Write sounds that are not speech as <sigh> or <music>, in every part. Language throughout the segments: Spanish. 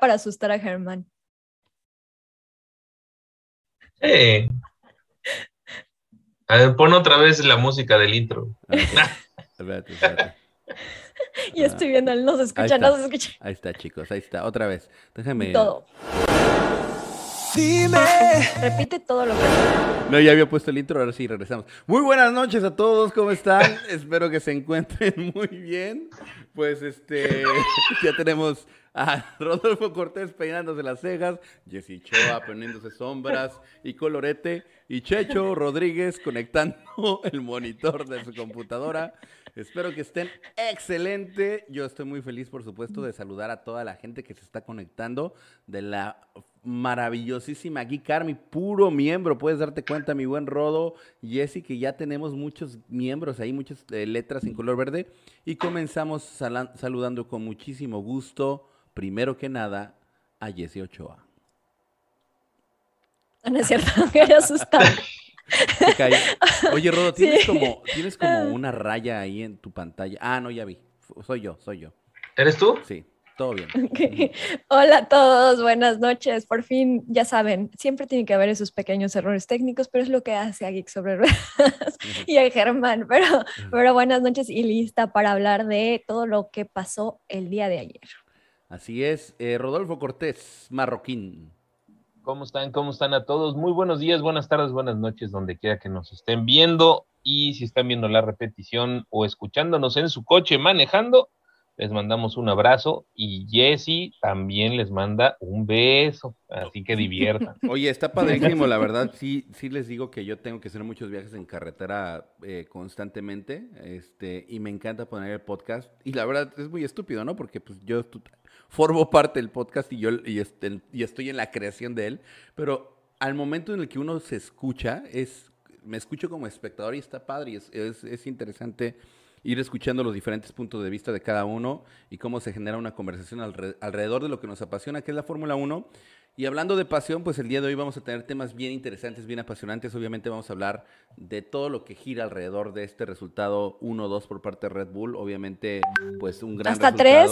para asustar a Germán. Eh. A ver, pon otra vez la música del intro. Espérate, espérate. <laughs> Y estoy viendo, no se escucha, no se escucha. Ahí está, chicos, ahí está. Otra vez. Déjame. Todo. Dime. Repite todo lo que. No, ya había puesto el intro, ahora sí regresamos. Muy buenas noches a todos, ¿cómo están? <laughs> Espero que se encuentren muy bien. Pues este, <laughs> ya tenemos a <laughs> Rodolfo Cortés peinándose las cejas, Jessy Choa poniéndose sombras y colorete, y Checho Rodríguez conectando <laughs> el monitor de su computadora. Espero que estén excelente. Yo estoy muy feliz, por supuesto, de saludar a toda la gente que se está conectando de la maravillosísima Geek Army, puro miembro. Puedes darte cuenta, mi buen Rodo, Jessy, que ya tenemos muchos miembros ahí, muchas eh, letras en color verde. Y comenzamos saludando con muchísimo gusto, primero que nada, a Jessy Ochoa. <laughs> No es cierto, <laughs> me asustar. Se <laughs> cayó. Oye, Rodo, tienes, Sí. como, tienes como una raya ahí en tu pantalla. Ah, no, ya vi. Soy yo, soy yo. ¿Eres tú? Sí, todo bien. Hola a todos, buenas noches. Por fin, ya saben, siempre tiene que haber esos pequeños errores técnicos, pero es lo que hace a Geek sobre Ruedas y a Germán. Pero, pero buenas noches y lista para hablar de todo lo que pasó el día de ayer. Así es. Eh, Rodolfo Cortés, marroquín. ¿Cómo están? ¿Cómo están a todos? Muy buenos días, buenas tardes, buenas noches, donde quiera que nos estén viendo. Y si están viendo la repetición o escuchándonos en su coche manejando, les mandamos un abrazo. Y Jesse también les manda un beso. Así que diviertan. <laughs> Oye, está padrísimo, la verdad. Sí, sí les digo que yo tengo que hacer muchos viajes en carretera eh, constantemente, este, y me encanta poner el podcast. Y la verdad es muy estúpido, ¿no? Porque pues yo formo parte del podcast y yo y, este- y estoy en la creación de él, pero al momento en el que uno se escucha, es, me escucho como espectador y está padre y es, es, es interesante ir escuchando los diferentes puntos de vista de cada uno y cómo se genera una conversación alre- alrededor de lo que nos apasiona, que es la Fórmula 1. Y hablando de pasión, pues el día de hoy vamos a tener temas bien interesantes, bien apasionantes. Obviamente vamos a hablar de todo lo que gira alrededor de este resultado 1-2 por parte de Red Bull. Obviamente, pues un gran ¿Hasta tres?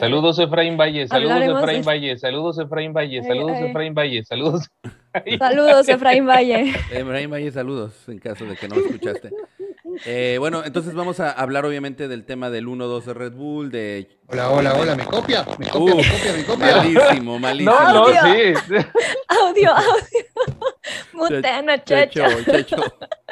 Saludos, Efraín Valle. Saludos, Hablaremos Efraín de- Valle. Saludos, Efraín Valle. Saludos, ay. Efraín Valle. Saludos. <laughs> Saludos, Efraín Valle. Efraín Valle, saludos, en caso de que no lo escuchaste. Eh, bueno, entonces vamos a hablar obviamente del tema del 1-2 de Red Bull, de... Hola, hola, hola, ¿me copia? ¿Me copia? Uh, ¿Me copia? ¿Me copia? Malísimo, malísimo. No, no, Audio. sí. Audio, audio. <laughs> Mutena, Checho, chacho. Checho,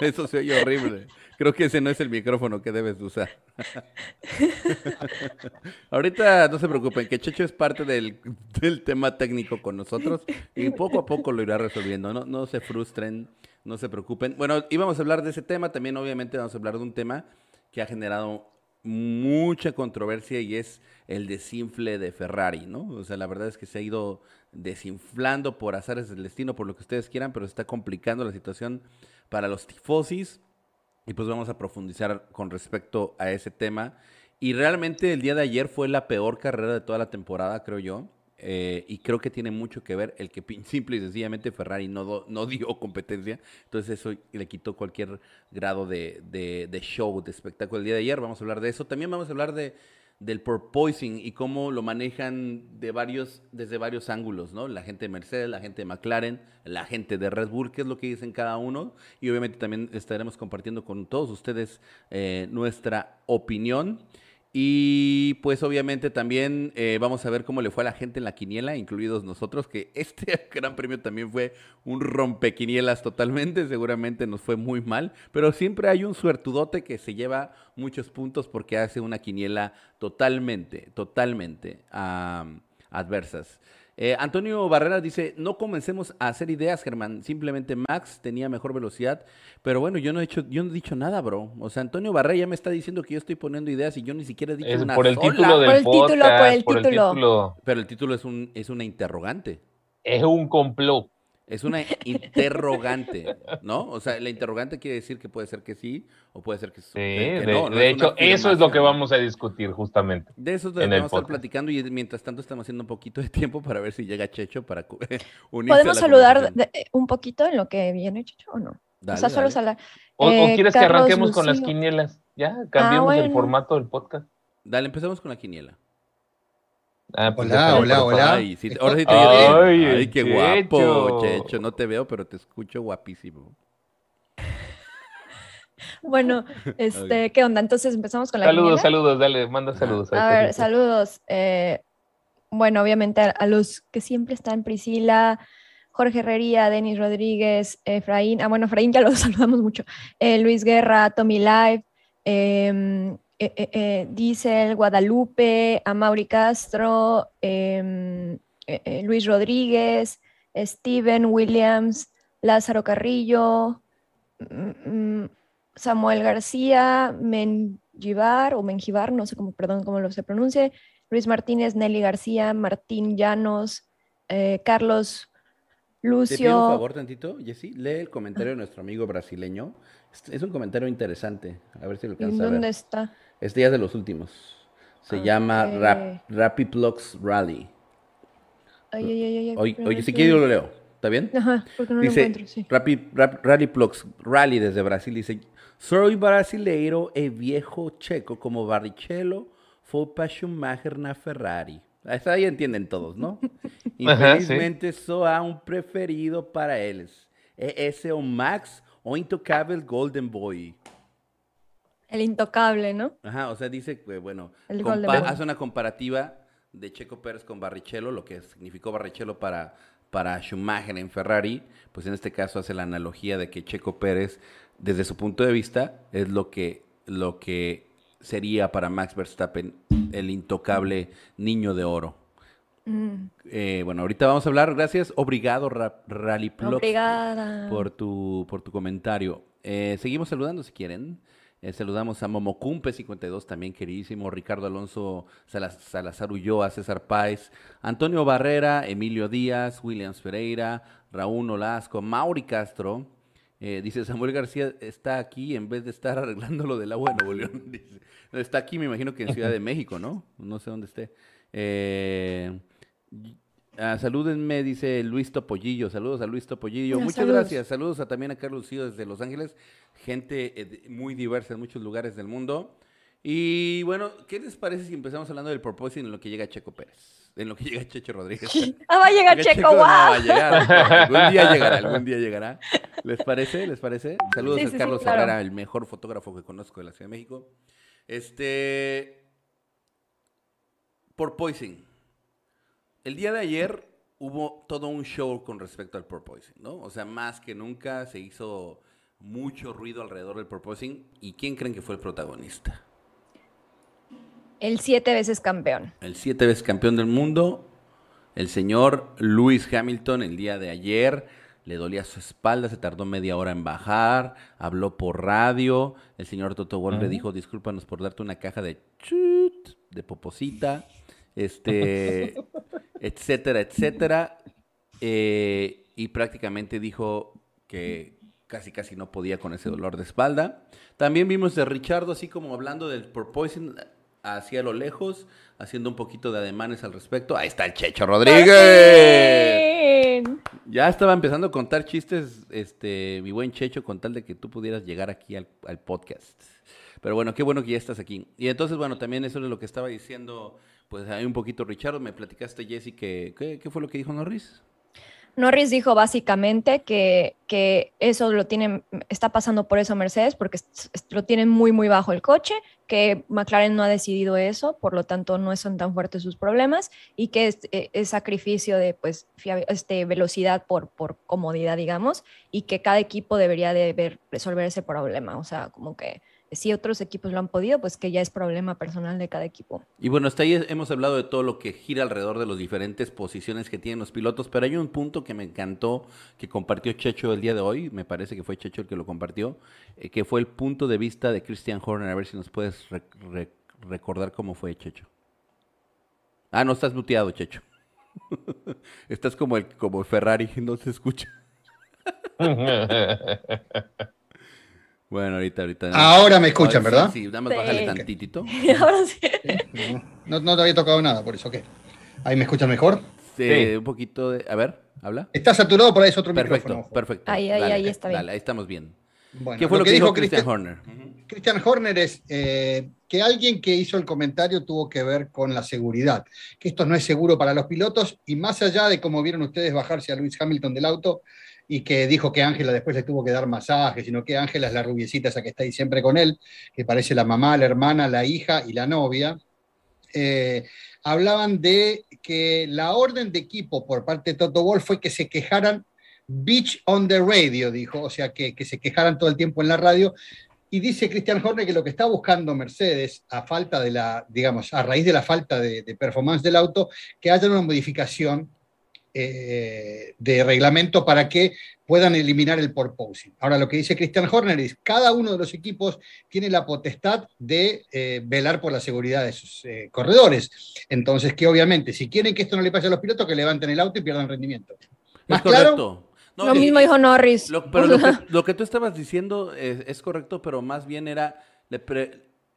eso se oye horrible. Creo que ese no es el micrófono que debes de usar. <laughs> Ahorita no se preocupen, que Checho es parte del, del tema técnico con nosotros y poco a poco lo irá resolviendo. No, no se frustren, no se preocupen. Bueno, íbamos a hablar de ese tema, también obviamente vamos a hablar de un tema que ha generado mucha controversia y es el desinfle de Ferrari, ¿no? O sea, la verdad es que se ha ido desinflando por azares del destino, por lo que ustedes quieran, pero se está complicando la situación para los tifosis. Y pues vamos a profundizar con respecto a ese tema. Y realmente el día de ayer fue la peor carrera de toda la temporada, creo yo. Eh, y creo que tiene mucho que ver el que <laughs> simple y sencillamente Ferrari no, no dio competencia. Entonces eso le quitó cualquier grado de- de show, de espectáculo el día de ayer. Vamos a hablar de eso. También vamos a hablar de, del porpoising y cómo lo manejan de varios, desde varios ángulos, ¿no? La gente de Mercedes, la gente de McLaren, la gente de Red Bull, qué es lo que dicen cada uno. Y obviamente también estaremos compartiendo con todos ustedes eh, nuestra opinión. Y pues obviamente también eh, vamos a ver cómo le fue a la gente en la quiniela, incluidos nosotros, que este <laughs> gran premio también fue un rompequinielas totalmente, seguramente nos fue muy mal, pero siempre hay un suertudote que se lleva muchos puntos porque hace una quiniela totalmente, totalmente am, adversas. Eh, Antonio Barrera dice, no comencemos a hacer ideas, Germán. Simplemente Max tenía mejor velocidad. Pero bueno, yo no he hecho, yo no he dicho nada, bro. O sea, Antonio Barrera ya me está diciendo que yo estoy poniendo ideas y yo ni siquiera he dicho Es una por el sola. título del Por el título, por el título. título. Pero el título es un, es una interrogante. Es un complot. Es una interrogante, ¿no? O sea, la interrogante quiere decir que puede ser que sí o puede ser que, Sí, que de, no, no de es hecho, eso es lo que vamos a discutir justamente. De eso es de lo en que el vamos a estar platicando y mientras tanto estamos haciendo un poquito de tiempo para ver si llega Checho para <laughs> unirse ¿Podemos a la saludar de- un poquito en lo que viene, Chucho, o no? Dale, o sea, solo saludar. ¿O, o Eh, quieres que arranquemos con las quinielas? Ya, cambiemos el bueno. formato del podcast. Dale, empezamos con la quiniela. Ah, pues Hola, hola, hola. Ay, sí, ahora sí te Ay, qué guapo, Checho. Checho. No te veo, pero te escucho guapísimo. <laughs> Bueno, este, ¿qué onda? Entonces empezamos con la Saludos, quiniela? saludos, dale, manda saludos. A ver, saludos. eh, bueno, obviamente a, a los que siempre están, Priscila, Jorge Herrería, Denis Rodríguez, Efraín, ah, bueno, Efraín ya lo <laughs> saludamos mucho, eh, Luis Guerra, Tommy Live, em, eh, eh, eh, Diesel, Guadalupe, Amaury Castro, em, eh, eh, Luis Rodríguez, Steven Williams, Lázaro Carrillo, mm, mm, Samuel García, Menjivar o Menjivar, no sé cómo, perdón, cómo lo se pronuncie, Luis Martínez, Nelly García, Martín Llanos, eh, Carlos Te pido un Lucio. favor tantito, Jessy. Lee el comentario de nuestro amigo brasileño. Es- un comentario interesante. A ver si lo ¿En alcanza a dónde ver. está? Este ya es de los últimos. Se Ok. llama Rap, Rapid Plugs Rally. Ay, ay, ay, ay, Oye, oye, si quieres yo lo leo. ¿Está bien? Ajá, porque no lo Dice, encuentro, sí. Rapid, Rap- Rally Plugs Rally desde Brasil. Dice, soy brasileiro e viejo checo como Barrichello foi para Schumacher na Ferrari. Hasta ahí entienden todos, ¿no? <laughs> Ajá, sí. Infelizmente só há um preferido para eles. E esse é o Max, o intocável Golden Boy. El intocable, ¿no? Ajá, o sea, dice que, bueno, hace una comparativa de Checo Pérez con Barrichello, lo que significó Barrichello para, para Schumacher en Ferrari, pues en este caso hace la analogía de que Checo Pérez, desde su punto de vista, es lo que, lo que sería para Max Verstappen el intocable niño de oro. Mm, Eh, bueno, ahorita vamos a hablar, gracias, obrigado Ra- Rally Plus Obrigada. por tu, por tu comentario. Eh, seguimos saludando si quieren. Eh, saludamos a Momocumpe52 también, queridísimo. Ricardo Alonso Salaz- Salazar Ulloa, César Páez, Antonio Barrera, Emilio Díaz, Williams Pereira, Raúl Olasco, Mauri Castro. Eh, dice Samuel García está aquí en vez de estar <laughs> arreglando lo del agua de Nuevo León. <laughs> Dice, está aquí, me imagino que en Ciudad de México, ¿no? No sé dónde esté. Eh, Ah, salúdenme, dice Luis Topollillo. Saludos a Luis Topollillo. Muchas saludos. gracias. Saludos a, también a Carlos Cío desde Los Ángeles. Gente eh, muy diversa en muchos lugares del mundo. Y bueno, ¿qué les parece si empezamos hablando del propósito en lo que llega Checo Pérez? En lo que <laughs> llega Checho Rodríguez. <laughs> Ah, va a llegar <laughs> Porque Checo, no va a wow. llegar. Algún día llegará, algún día llegará. ¿Les parece? ¿Les parece? Saludos Sí, a sí, sí, Carlos claro. Herrera, el mejor fotógrafo que conozco de la Ciudad de México. Este. Porpoising. El día de ayer hubo todo un show con respecto al porpoising, ¿no? O sea, más que nunca se hizo mucho ruido alrededor del porpoising. ¿Y quién creen que fue el protagonista? El siete veces campeón. El siete veces campeón del mundo, el señor Lewis Hamilton, el día de ayer le dolía su espalda, se tardó media hora en bajar, habló por radio, el señor Toto Wolff le dijo, discúlpanos por darte una caja de chut, de poposita, este, <laughs> etcétera, etcétera, eh, y prácticamente dijo que casi casi no podía con ese dolor de espalda. También vimos a Richardo así como hablando del porpoising hacia lo lejos, haciendo un poquito de ademanes al respecto. Ahí está el Checho Rodríguez. Ya estaba empezando a contar chistes, este, mi buen Checho, con tal de que tú pudieras llegar aquí al, al podcast. Pero bueno, qué bueno que ya estás aquí. Y entonces, bueno, también eso es lo que estaba diciendo, pues hay un poquito Richardo, me platicaste, Jessy, que, ¿qué, qué fue lo que dijo Norris? Norris dijo básicamente que, que eso lo tiene, está pasando por eso Mercedes, porque lo tienen muy, muy bajo el coche, que McLaren no ha decidido eso, por lo tanto no son tan fuertes sus problemas, y que es, eh, es sacrificio de pues, este, velocidad por, por comodidad, digamos, y que cada equipo debería de ver, resolver ese problema. O sea, como que si otros equipos lo han podido, pues que ya es problema personal de cada equipo. Y bueno, hasta ahí hemos hablado de todo lo que gira alrededor de las diferentes posiciones que tienen los pilotos, pero hay un punto que me encantó que compartió Checho el día de hoy, me parece que fue Checho el que lo compartió, eh, que fue el punto de vista de Christian Horner, a ver si nos puedes re- re- recordar cómo fue Checho. Ah, no estás muteado, Checho. <laughs> estás como el como el Ferrari, <laughs> no se escucha. <laughs> Bueno, ahorita, ahorita. Ahora me escuchan, Ay, sí, ¿verdad? Sí, nada más Sí. bájale tantitito. <laughs> Ahora sí. <laughs> No, no te había tocado nada, por eso, ¿qué? ¿Ahí me escuchan mejor? Eh, Sí. Un poquito de... A ver, habla. Está saturado, por ahí es otro Perfecto, micrófono. ojo. perfecto. Ahí, ahí, ahí está bien. Dale, ahí estamos bien. Bueno, ¿Qué fue lo, que, dijo Christian Horner? Christian Horner es eh, que alguien que hizo el comentario tuvo que ver con la seguridad, que esto no es seguro para los pilotos y más allá de como vieron ustedes bajarse a Luis Hamilton del auto y que dijo que Ángela después le tuvo que dar masaje, sino que Ángela es la rubiecita esa que está ahí siempre con él, que parece la mamá, la hermana, la hija y la novia. Eh, hablaban de que la orden de equipo por parte de Toto Wolff fue que se quejaran Beach on the radio, dijo, o sea, que, se quejaran todo el tiempo en la radio, y dice Christian Horner que lo que está buscando Mercedes, a falta de la, digamos, a raíz de la falta de, performance del auto, que haya una modificación eh, de reglamento para que puedan eliminar el porpoising. Ahora, lo que dice Christian Horner es cada uno de los equipos tiene la potestad de eh, velar por la seguridad de sus eh, corredores. Entonces, que obviamente, si quieren que esto no le pase a los pilotos, que levanten el auto y pierdan rendimiento. ¿Más claro? lo mismo dijo Norris. Lo, pero lo que, <laughs> tú estabas diciendo es, correcto, pero más bien era, le,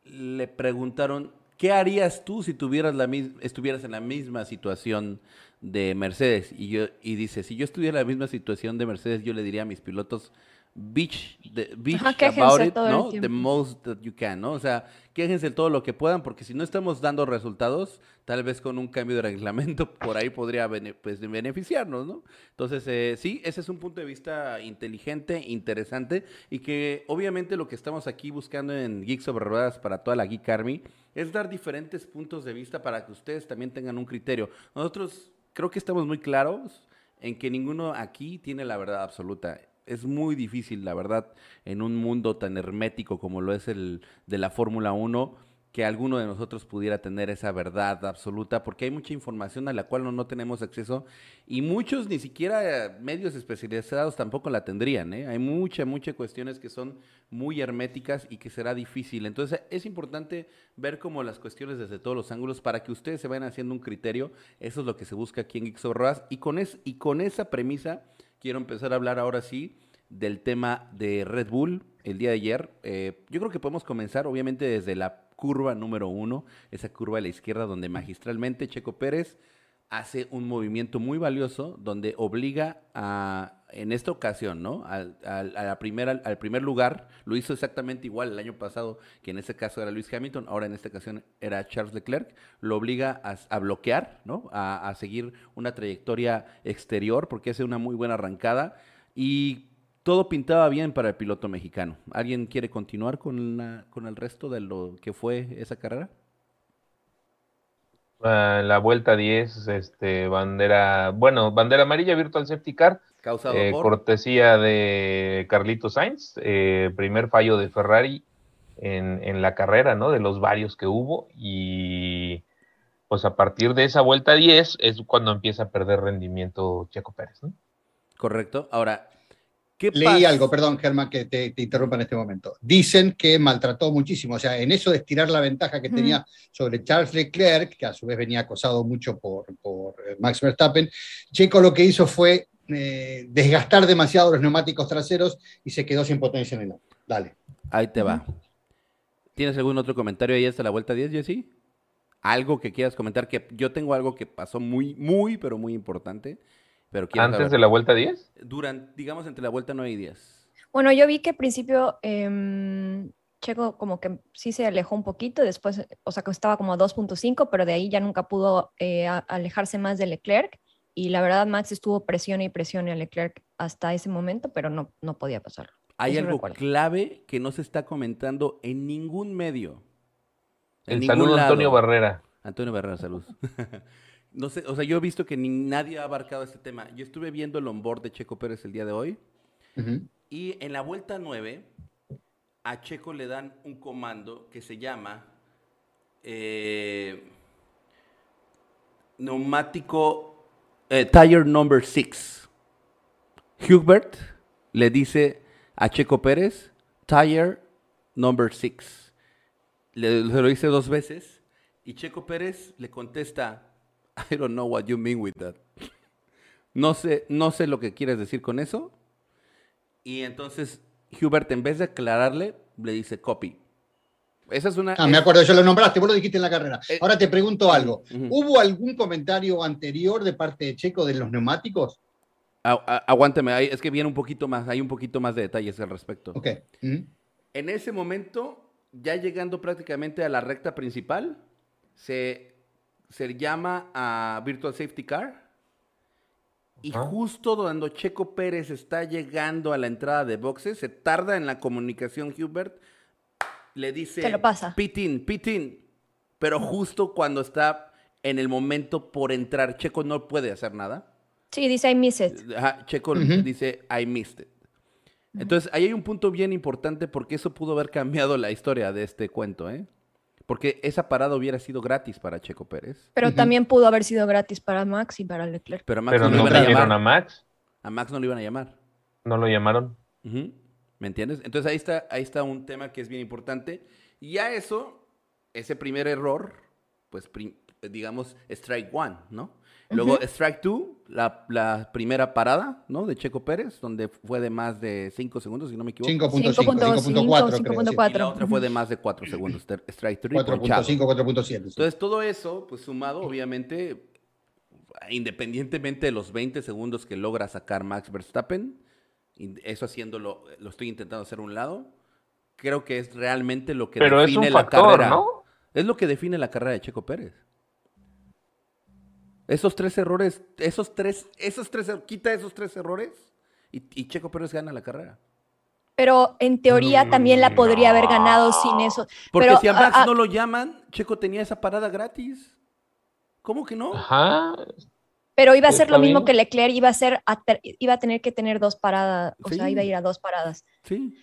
le preguntaron, ¿qué harías tú si tuvieras la estuvieras en la misma situación de Mercedes? Y, yo, y dice, si yo estuviera en la misma situación de Mercedes, yo le diría a mis pilotos, bitch, the, bitch about it, ¿no? The most that you can, ¿no? O sea, quéjense todo lo que puedan, porque si no estamos dando resultados, tal vez con un cambio de reglamento <laughs> por ahí podría pues, beneficiarnos, ¿no? Entonces, eh, sí, ese es un punto de vista inteligente, interesante, y que obviamente lo que estamos aquí buscando en Geeks sobre Ruedas para toda la Geek Army es dar diferentes puntos de vista para que ustedes también tengan un criterio. Nosotros creo que estamos muy claros en que ninguno aquí tiene la verdad absoluta es muy difícil, la verdad, en un mundo tan hermético como lo es el de la Fórmula 1, que alguno de nosotros pudiera tener esa verdad absoluta, porque hay mucha información a la cual no, no tenemos acceso y muchos ni siquiera medios especializados tampoco la tendrían. ¿eh? Hay muchas, muchas cuestiones que son muy herméticas y que será difícil. Entonces es importante ver como las cuestiones desde todos los ángulos para que ustedes se vayan haciendo un criterio. Eso es lo que se busca aquí en Geeks y con, es, y con esa premisa quiero empezar a hablar ahora sí del tema de Red Bull el día de ayer. Eh, yo creo que podemos comenzar obviamente desde la curva número uno, esa curva a la izquierda donde magistralmente Checo Pérez hace un movimiento muy valioso donde obliga a, en esta ocasión, ¿no? Al, a la primera, al primer lugar, lo hizo exactamente igual el año pasado, que en este caso era Luis Hamilton, ahora en esta ocasión era Charles Leclerc, lo obliga a, bloquear, ¿no? A, a, seguir una trayectoria exterior porque hace una muy buena arrancada y todo pintaba bien para el piloto mexicano. ¿Alguien quiere continuar con, con el resto de lo que fue esa carrera? Ah, la vuelta 10, este, bandera, bueno, bandera amarilla, Virtual Safety Car, Causado eh, cortesía de Carlito Sainz, eh, primer fallo de Ferrari en, la carrera, ¿no? De los varios que hubo y pues a partir de esa vuelta 10 es cuando empieza a perder rendimiento Checo Pérez, ¿no? Correcto. Ahora, Leí algo, perdón, Germán, que te, interrumpa en este momento. Dicen que maltrató muchísimo, o sea, en eso de estirar la ventaja que tenía sobre Charles Leclerc, que a su vez venía acosado mucho por, eh, Max Verstappen, Checo lo que hizo fue eh, desgastar demasiado los neumáticos traseros y se quedó sin potencia en el auto. Dale. Ahí te va. ¿Tienes algún otro comentario ahí hasta la vuelta 10, Jesse? Algo que quieras comentar, que yo tengo algo que pasó muy, muy, pero muy importante ¿Antes de la vuelta 10? Durante, digamos, entre la vuelta 9 y 10. Bueno, yo vi que al principio em, Checo como que sí se alejó un poquito, después, o sea, que estaba como a 2.5, pero de ahí ya nunca pudo eh, alejarse más de Leclerc. Y la verdad, Max estuvo presión y presión a Leclerc hasta ese momento, pero no, no podía pasar. Hay algo clave que no se está comentando en ningún medio. En el saludo Antonio Barrera. Antonio Barrera, salud. <laughs> No sé, o sea, yo he visto que ni nadie ha abarcado este tema. Yo estuve viendo el onboard de Checo Pérez el día de hoy. Y en la vuelta 9, a Checo le dan un comando que se llama eh, neumático eh, tire number 6. Hubert le dice a Checo Pérez, tire number 6. Le, le, lo dice dos veces y Checo Pérez le contesta, I don't know what you mean with that. No sé, no sé lo que quieres decir con eso. Y entonces Hubert, en vez de aclararle, le dice copy. Esa es una. Ah, me acuerdo, yo lo nombraste, vos lo dijiste en la carrera. Eh, Ahora te pregunto algo. ¿Hubo algún comentario anterior de parte de Checo de los neumáticos? aguánteme, es que viene un poquito más, hay un poquito más de detalles al respecto. Ok. En ese momento, ya llegando prácticamente a la recta principal, se, se llama a Virtual Safety Car. Y justo cuando Checo Pérez está llegando a la entrada de boxes, se tarda en la comunicación Hubert, le dice, se lo pasa. Pitin, Pitin. Pero justo cuando está en el momento por entrar, Checo no puede hacer nada. Sí, dice I missed it. Checo dice I missed it. Entonces, ahí hay un punto bien importante porque eso pudo haber cambiado la historia de este cuento, ¿eh? Porque esa parada hubiera sido gratis para Checo Pérez. Pero también pudo haber sido gratis para Max y para Leclerc. Pero, Max no, lo iban a, llamar. a Max. A Max no lo iban a llamar. No lo llamaron. ¿Me entiendes? Entonces ahí está, ahí está un tema que es bien importante. Y a eso, ese primer error, pues digamos, strike one, ¿no? Luego, strike two, la, primera parada, ¿no? De Checo Pérez, donde fue de más de 5 segundos, si no me equivoco. 5.5, 5.4. Y la otra fue de más de 4 segundos. Strike 3. 4.5, 4.7. Entonces, todo eso, pues sumado, obviamente, independientemente de los 20 segundos que logra sacar Max Verstappen, eso haciéndolo, lo estoy intentando hacer a un lado, creo que es realmente lo que define la carrera. ¿no? Es lo que define la carrera de Checo Pérez. Esos tres errores, esos tres, esos tres, quita esos tres errores y, Checo Pérez gana la carrera. Pero en teoría también la podría haber ganado sin eso. Porque si a Max no lo llaman, Checo tenía esa parada gratis. ¿Cómo que no? Ajá. Pero iba a ser lo mismo que Leclerc, iba a, ser iba a tener que tener dos paradas, o sea, iba a ir a dos paradas. Sí.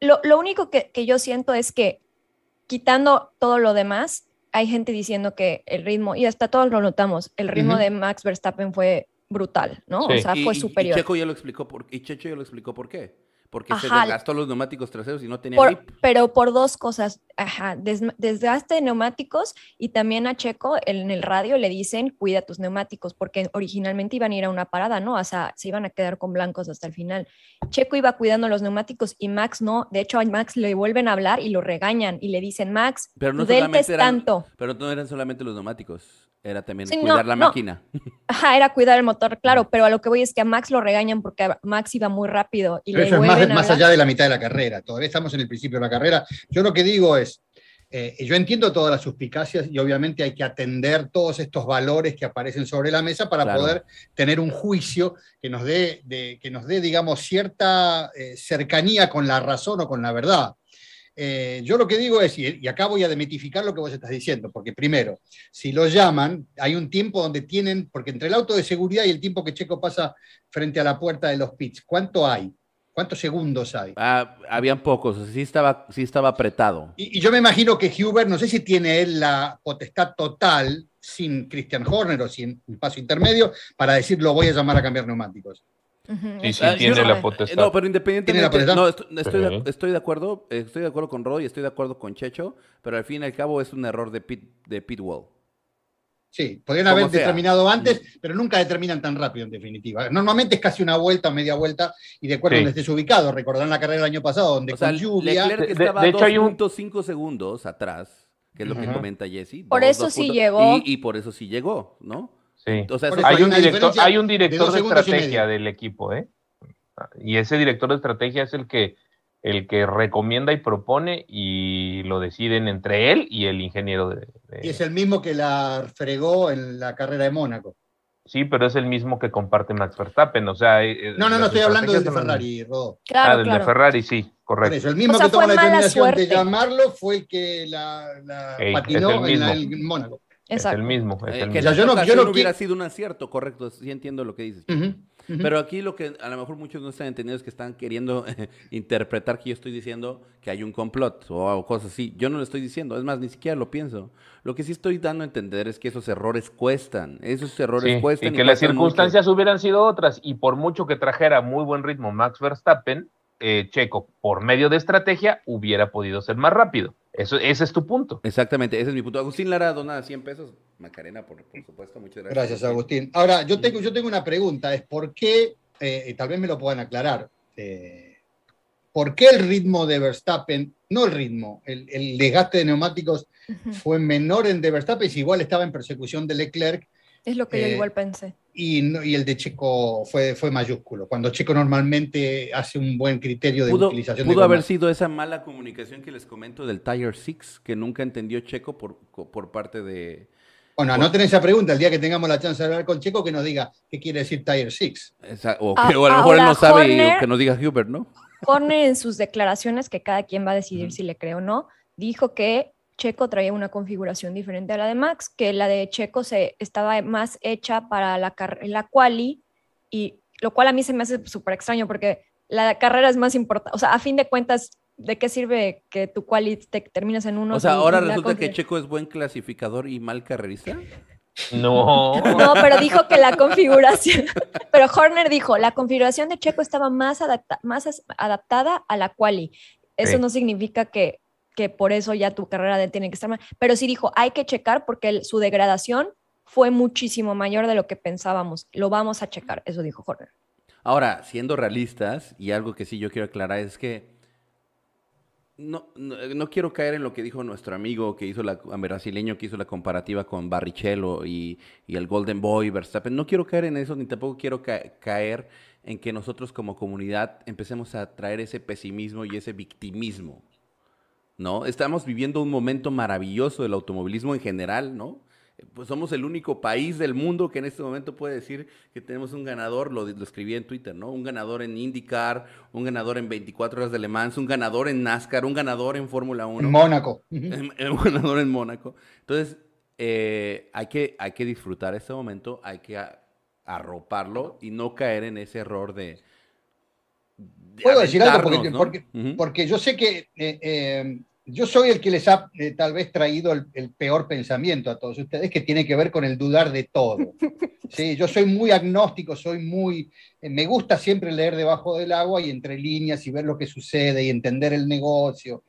Lo, lo único que, que, yo siento es que quitando todo lo demás, hay gente diciendo que el ritmo, y hasta todos lo notamos, el ritmo de Max Verstappen fue brutal, ¿no? O sea, fue superior. Y Checo ya lo explicó por, y Checho ya lo explicó por qué porque se desgastó los neumáticos traseros y no tenía grip. Pero por dos cosas, ajá, desgaste de neumáticos y también a Checo en el radio le dicen cuida tus neumáticos porque originalmente iban a ir a una parada, ¿no? O sea, se iban a quedar con blancos hasta el final. Checo iba cuidando los neumáticos y Max no, de hecho a Max le vuelven a hablar y lo regañan y le dicen, Max, pero no solamente tanto. Pero no eran solamente los neumáticos. Era también cuidar la máquina. <laughs> Ajá, era cuidar el motor, claro, pero a lo que voy es que a Max lo regañan porque Max iba muy rápido. Y eso es más, allá de la mitad de la carrera, todavía estamos en el principio de la carrera. Yo lo que digo es, eh, yo entiendo todas las suspicacias y obviamente hay que atender todos estos valores que aparecen sobre la mesa para poder tener un juicio que nos dé, que nos dé digamos, cierta eh, cercanía con la razón o con la verdad. Eh, yo lo que digo es, y, acá voy a demitificar lo que vos estás diciendo, porque primero, si lo llaman, hay un tiempo donde tienen, porque entre el auto de seguridad y el tiempo que Checo pasa frente a la puerta de los pits, ¿cuánto hay? ¿Cuántos segundos hay? Ah, habían pocos, sí estaba, sí estaba apretado. Y, y, yo me imagino que Hubert, no sé si tiene él la potestad total sin Christian Horner o sin un paso intermedio para decir lo voy a llamar a cambiar neumáticos. Y sí tiene la potestad. No, pero independientemente, no, estoy, de, estoy, de, acuerdo, estoy de acuerdo con Rod y estoy de acuerdo con Checho, pero al fin y al cabo es un error de pit, de Pitwall. Sí, podrían haber determinado antes, pero nunca determinan tan rápido en definitiva. Normalmente es casi una vuelta, media vuelta, y de acuerdo a donde estés ubicado. Recordarán la carrera del año pasado, donde con lluvia... Leclerc estaba de, hecho, 2.5 segundos atrás, que es lo que comenta Jesse. Por eso sí llegó. Y, y por eso sí llegó, ¿no? Sí. hay, un director, hay un director de, estrategia del equipo, ¿eh? Y ese director de estrategia es el que, el que recomienda y propone y lo deciden entre él y el ingeniero de, Y es el mismo que la fregó en la carrera de Mónaco. Sí, pero es el mismo que comparte Max Verstappen, o sea... Eh, eh, no, no, no, estoy hablando del de Ferrari. Claro, ah, del de Ferrari, sí, correcto. el mismo que tomó la determinación de llamarlo fue el que la, patinó en, en Mónaco. Es el mismo. Es el eh, mismo. yo no, yo no hubiera sido un acierto, correcto. Sí entiendo lo que dices. Pero aquí lo que a lo mejor muchos no están entendiendo es que están queriendo <laughs> interpretar que yo estoy diciendo que hay un complot o, cosas así. Yo no lo estoy diciendo. Es más, ni siquiera lo pienso. Lo que sí estoy dando a entender es que esos errores cuestan. Esos errores cuestan. Y que las circunstancias hubieran sido otras. Y por mucho que trajera muy buen ritmo Max Verstappen, eh, Checo, por medio de estrategia, hubiera podido ser más rápido. Eso, ese es tu punto. Exactamente, ese es mi punto. Agustín Lara dona 100 pesos. Macarena, por, supuesto, muchas gracias. Gracias, Agustín. Ahora, yo tengo, yo tengo una pregunta, es por qué, eh, tal vez me lo puedan aclarar, eh, ¿por qué el ritmo de Verstappen, no el ritmo, el, desgaste de neumáticos fue menor en de Verstappen, si igual estaba en persecución de Leclerc? Es lo que yo igual pensé. Y, el de Checo fue, fue mayúsculo, cuando Checo normalmente hace un buen criterio de utilización. Pudo haber sido esa mala comunicación que les comento del Tire 6, que nunca entendió Checo por, por parte de... Bueno, anoten esa pregunta el día que tengamos la chance de hablar con Checo, que nos diga qué quiere decir Tire 6. O, ah, que, a lo mejor él no sabe que nos diga Hubert, ¿no? Horner en sus declaraciones, que cada quien va a decidir si le cree o no, dijo que Checo traía una configuración diferente a la de Max, que la de Checo se, estaba más hecha para la, la quali, y lo cual a mí se me hace súper extraño porque la carrera es más importante, o sea, a fin de cuentas, ¿de qué sirve que tu quali te terminas en uno? O sea, ahora resulta que Checo es buen clasificador y mal carrerista. No. <laughs> No, pero dijo que la configuración, <laughs> pero Horner dijo, la configuración de Checo estaba más, más adaptada a la quali. Eso no significa que que por eso ya tu carrera tiene que estar mal. Pero sí dijo, hay que checar porque su degradación fue muchísimo mayor de lo que pensábamos. Lo vamos a checar, eso dijo Horner. Ahora, siendo realistas, y algo que sí yo quiero aclarar es que no, no, quiero caer en lo que dijo nuestro amigo que hizo la brasileño que hizo la comparativa con Barrichello y, y, el Golden Boy Verstappen. No quiero caer en eso, ni tampoco quiero caer en que nosotros como comunidad empecemos a traer ese pesimismo y ese victimismo. ¿No? Estamos viviendo un momento maravilloso del automovilismo en general, ¿no? Pues somos el único país del mundo que en este momento puede decir que tenemos un ganador, lo, escribí en Twitter, ¿no? Un ganador en IndyCar, un ganador en 24 horas de Le Mans, un ganador en NASCAR, un ganador en Fórmula 1. En Mónaco. Un ganador en Mónaco. Entonces, eh, hay, que, hay que disfrutar este momento, hay que arroparlo y no caer en ese error de, Puedo decir algo porque, porque, yo sé que eh, eh, yo soy el que les ha eh, tal vez traído el, peor pensamiento a todos ustedes, que tiene que ver con el dudar de todo. <laughs> Sí, yo soy muy agnóstico, soy muy, me gusta siempre leer debajo del agua y entre líneas y ver lo que sucede y entender el negocio.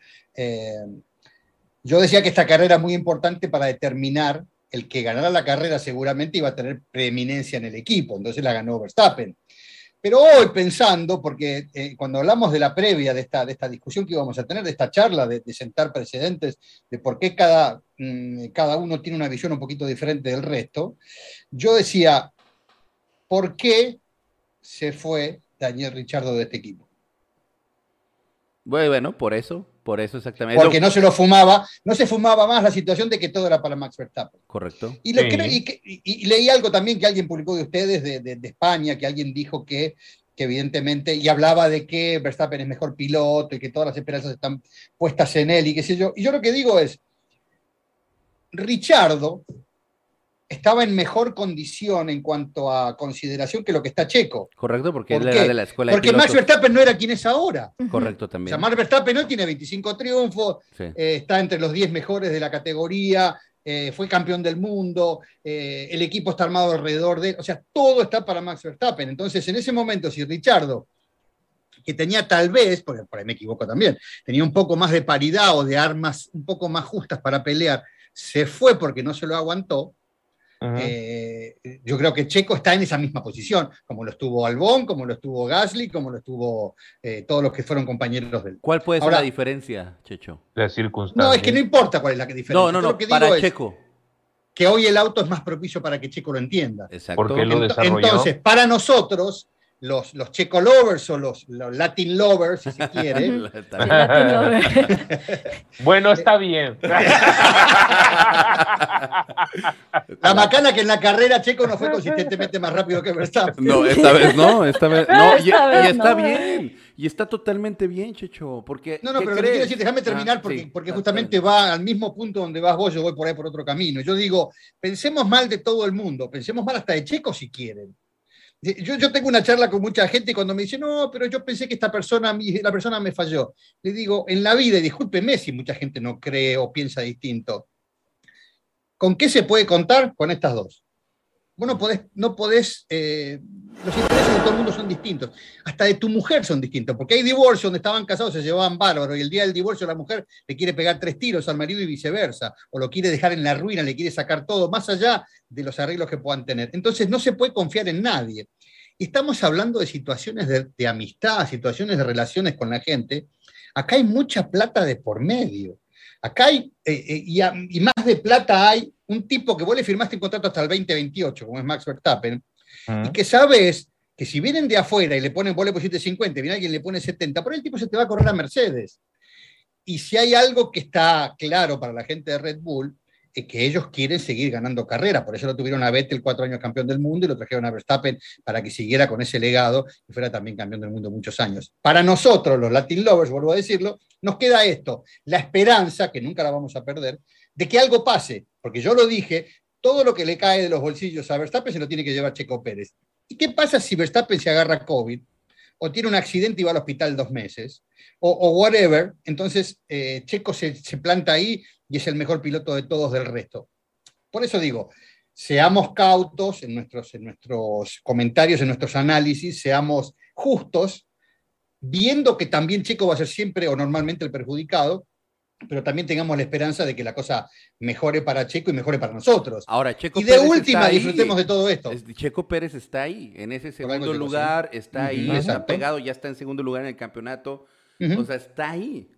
yo decía que esta carrera es muy importante para determinar el que ganara la carrera seguramente iba a tener preeminencia en el equipo, entonces la ganó Verstappen. Pero hoy pensando, porque eh, cuando hablamos de la previa de esta, de esta discusión que íbamos a tener, de esta charla, de, sentar precedentes, de por qué cada, mm, cada uno tiene una visión un poquito diferente del resto, yo decía, ¿por qué se fue Daniel Richardo de este equipo? Bueno, por eso, por eso exactamente. Porque no se lo fumaba, no se fumaba más la situación de que todo era para Max Verstappen. Correcto. Y, leí algo también que alguien publicó de ustedes de, España, que alguien dijo que, evidentemente, y hablaba de que Verstappen es mejor piloto y que todas las esperanzas están puestas en él y qué sé yo. Y yo lo que digo es, Richardo estaba en mejor condición en cuanto a consideración que lo que está Checo. Correcto, porque él era de la escuela Porque Max Verstappen no era quien es ahora. Correcto, también. O sea, Max Verstappen hoy tiene 25 triunfos, eh, está entre los 10 mejores de la categoría, eh, fue campeón del mundo, eh, el equipo está armado alrededor de él, o sea, todo está para Max Verstappen. Entonces, en ese momento, si Richardo que tenía tal vez, porque por ahí me equivoco también, tenía un poco más de paridad o de armas un poco más justas para pelear, se fue porque no se lo aguantó, eh, yo creo que Checo está en esa misma posición, como lo estuvo Albón, como lo estuvo Gasly, como lo estuvo eh, todos los que fueron compañeros del. ¿Cuál puede ser la diferencia, Checho? La circunstancia. No, es que no importa cuál es la diferencia. No, no, no, para Checo. Que hoy el auto es más propicio para que Checo lo entienda. Exacto. Porque lo desarrolló. Entonces, para nosotros, los, los checo lovers o los, los latin lovers, si se quiere. <laughs> <laughs> bueno, está bien. <laughs> La macana que en la carrera Checo no fue consistentemente más rápido que Verstappen. No, esta vez no, esta vez no. Y, está bien. Y está totalmente bien, Checho. Porque, no, no, pero quiero decir, déjame terminar ah, porque, porque justamente va al mismo punto donde vas vos, yo voy por ahí por otro camino. Yo digo, pensemos mal de todo el mundo, pensemos mal hasta de Checo si quieren. Yo, tengo una charla con mucha gente y cuando me dice, no, pero yo pensé que esta persona, la persona me falló. Le digo, en la vida, y discúlpeme si mucha gente no cree o piensa distinto, ¿con qué se puede contar? Con estas dos. Vos no podés, no podés eh, los intereses de todo el mundo son distintos. Hasta de tu mujer son distintos, porque hay divorcios donde estaban casados, se llevaban bárbaro, y el día del divorcio la mujer le quiere pegar tres tiros al marido y viceversa, o lo quiere dejar en la ruina, le quiere sacar todo, más allá de los arreglos que puedan tener. Entonces no se puede confiar en nadie. Estamos hablando de situaciones de, amistad, situaciones de relaciones con la gente. Acá hay mucha plata de por medio. Acá hay, eh, eh, y, y más de plata hay un tipo que vos le firmaste un contrato hasta el 2028, como es Max Verstappen, Y que sabes que si vienen de afuera y le ponen, vos le pusiste 50, viene alguien le pone 70, por el tipo se te va a correr a Mercedes. Y si hay algo que está claro para la gente de Red Bull, que ellos quieren seguir ganando carrera. Por eso lo tuvieron a Vettel cuatro años campeón del mundo y lo trajeron a Verstappen para que siguiera con ese legado y fuera también campeón del mundo muchos años. Para nosotros, los Latin Lovers, vuelvo a decirlo, nos queda esto, la esperanza, que nunca la vamos a perder, de que algo pase. Porque yo lo dije, todo lo que le cae de los bolsillos a Verstappen se lo tiene que llevar Checo Pérez. ¿Y qué pasa si Verstappen se agarra COVID? O tiene un accidente y va al hospital dos meses, o, whatever. Entonces, eh, Checo se, se planta ahí y es el mejor piloto de todos del resto. Por eso digo, seamos cautos en nuestros, en nuestros comentarios, en nuestros análisis, seamos justos, viendo que también Checo va a ser siempre o normalmente el perjudicado, pero también tengamos la esperanza de que la cosa mejore para Checo y mejore para nosotros. Ahora, Checo y de última disfrutemos de todo esto. Checo Pérez está ahí, en ese segundo lugar, está ahí, está pegado, ya está en segundo lugar en el campeonato, o sea, está ahí.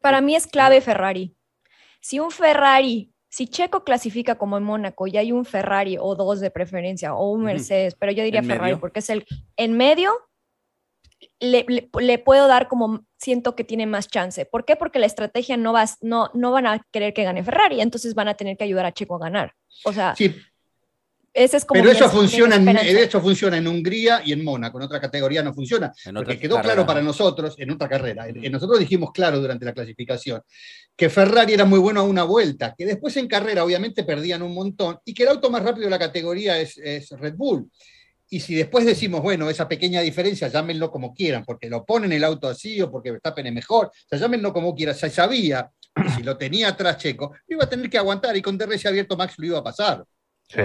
Para mí es clave Ferrari. Si un Ferrari, si Checo clasifica como en Mónaco y hay un Ferrari o dos de preferencia o un Mercedes, pero yo diría Ferrari porque es el en medio, le, le, puedo dar como siento que tiene más chance. ¿Por qué? Porque la estrategia no, va, no, no van a querer que gane Ferrari, entonces van a tener que ayudar a Checo a ganar. O sea, sí, pero eso funciona, en, eso funciona en Hungría y en Mónaco, en otra categoría no funciona. porque quedó claro para nosotros, en otra carrera, nosotros dijimos claro durante la clasificación, que Ferrari era muy bueno a una vuelta, que después en carrera obviamente perdían un montón y que el auto más rápido de la categoría es, Red Bull. Y si después decimos, bueno, esa pequeña diferencia, llámenlo como quieran, porque lo ponen el auto así o porque Verstappen es mejor, o sea, llámenlo como quieran, se sabía que si lo tenía atrás Checo, lo iba a tener que aguantar y con DRS abierto Max lo iba a pasar. Sí.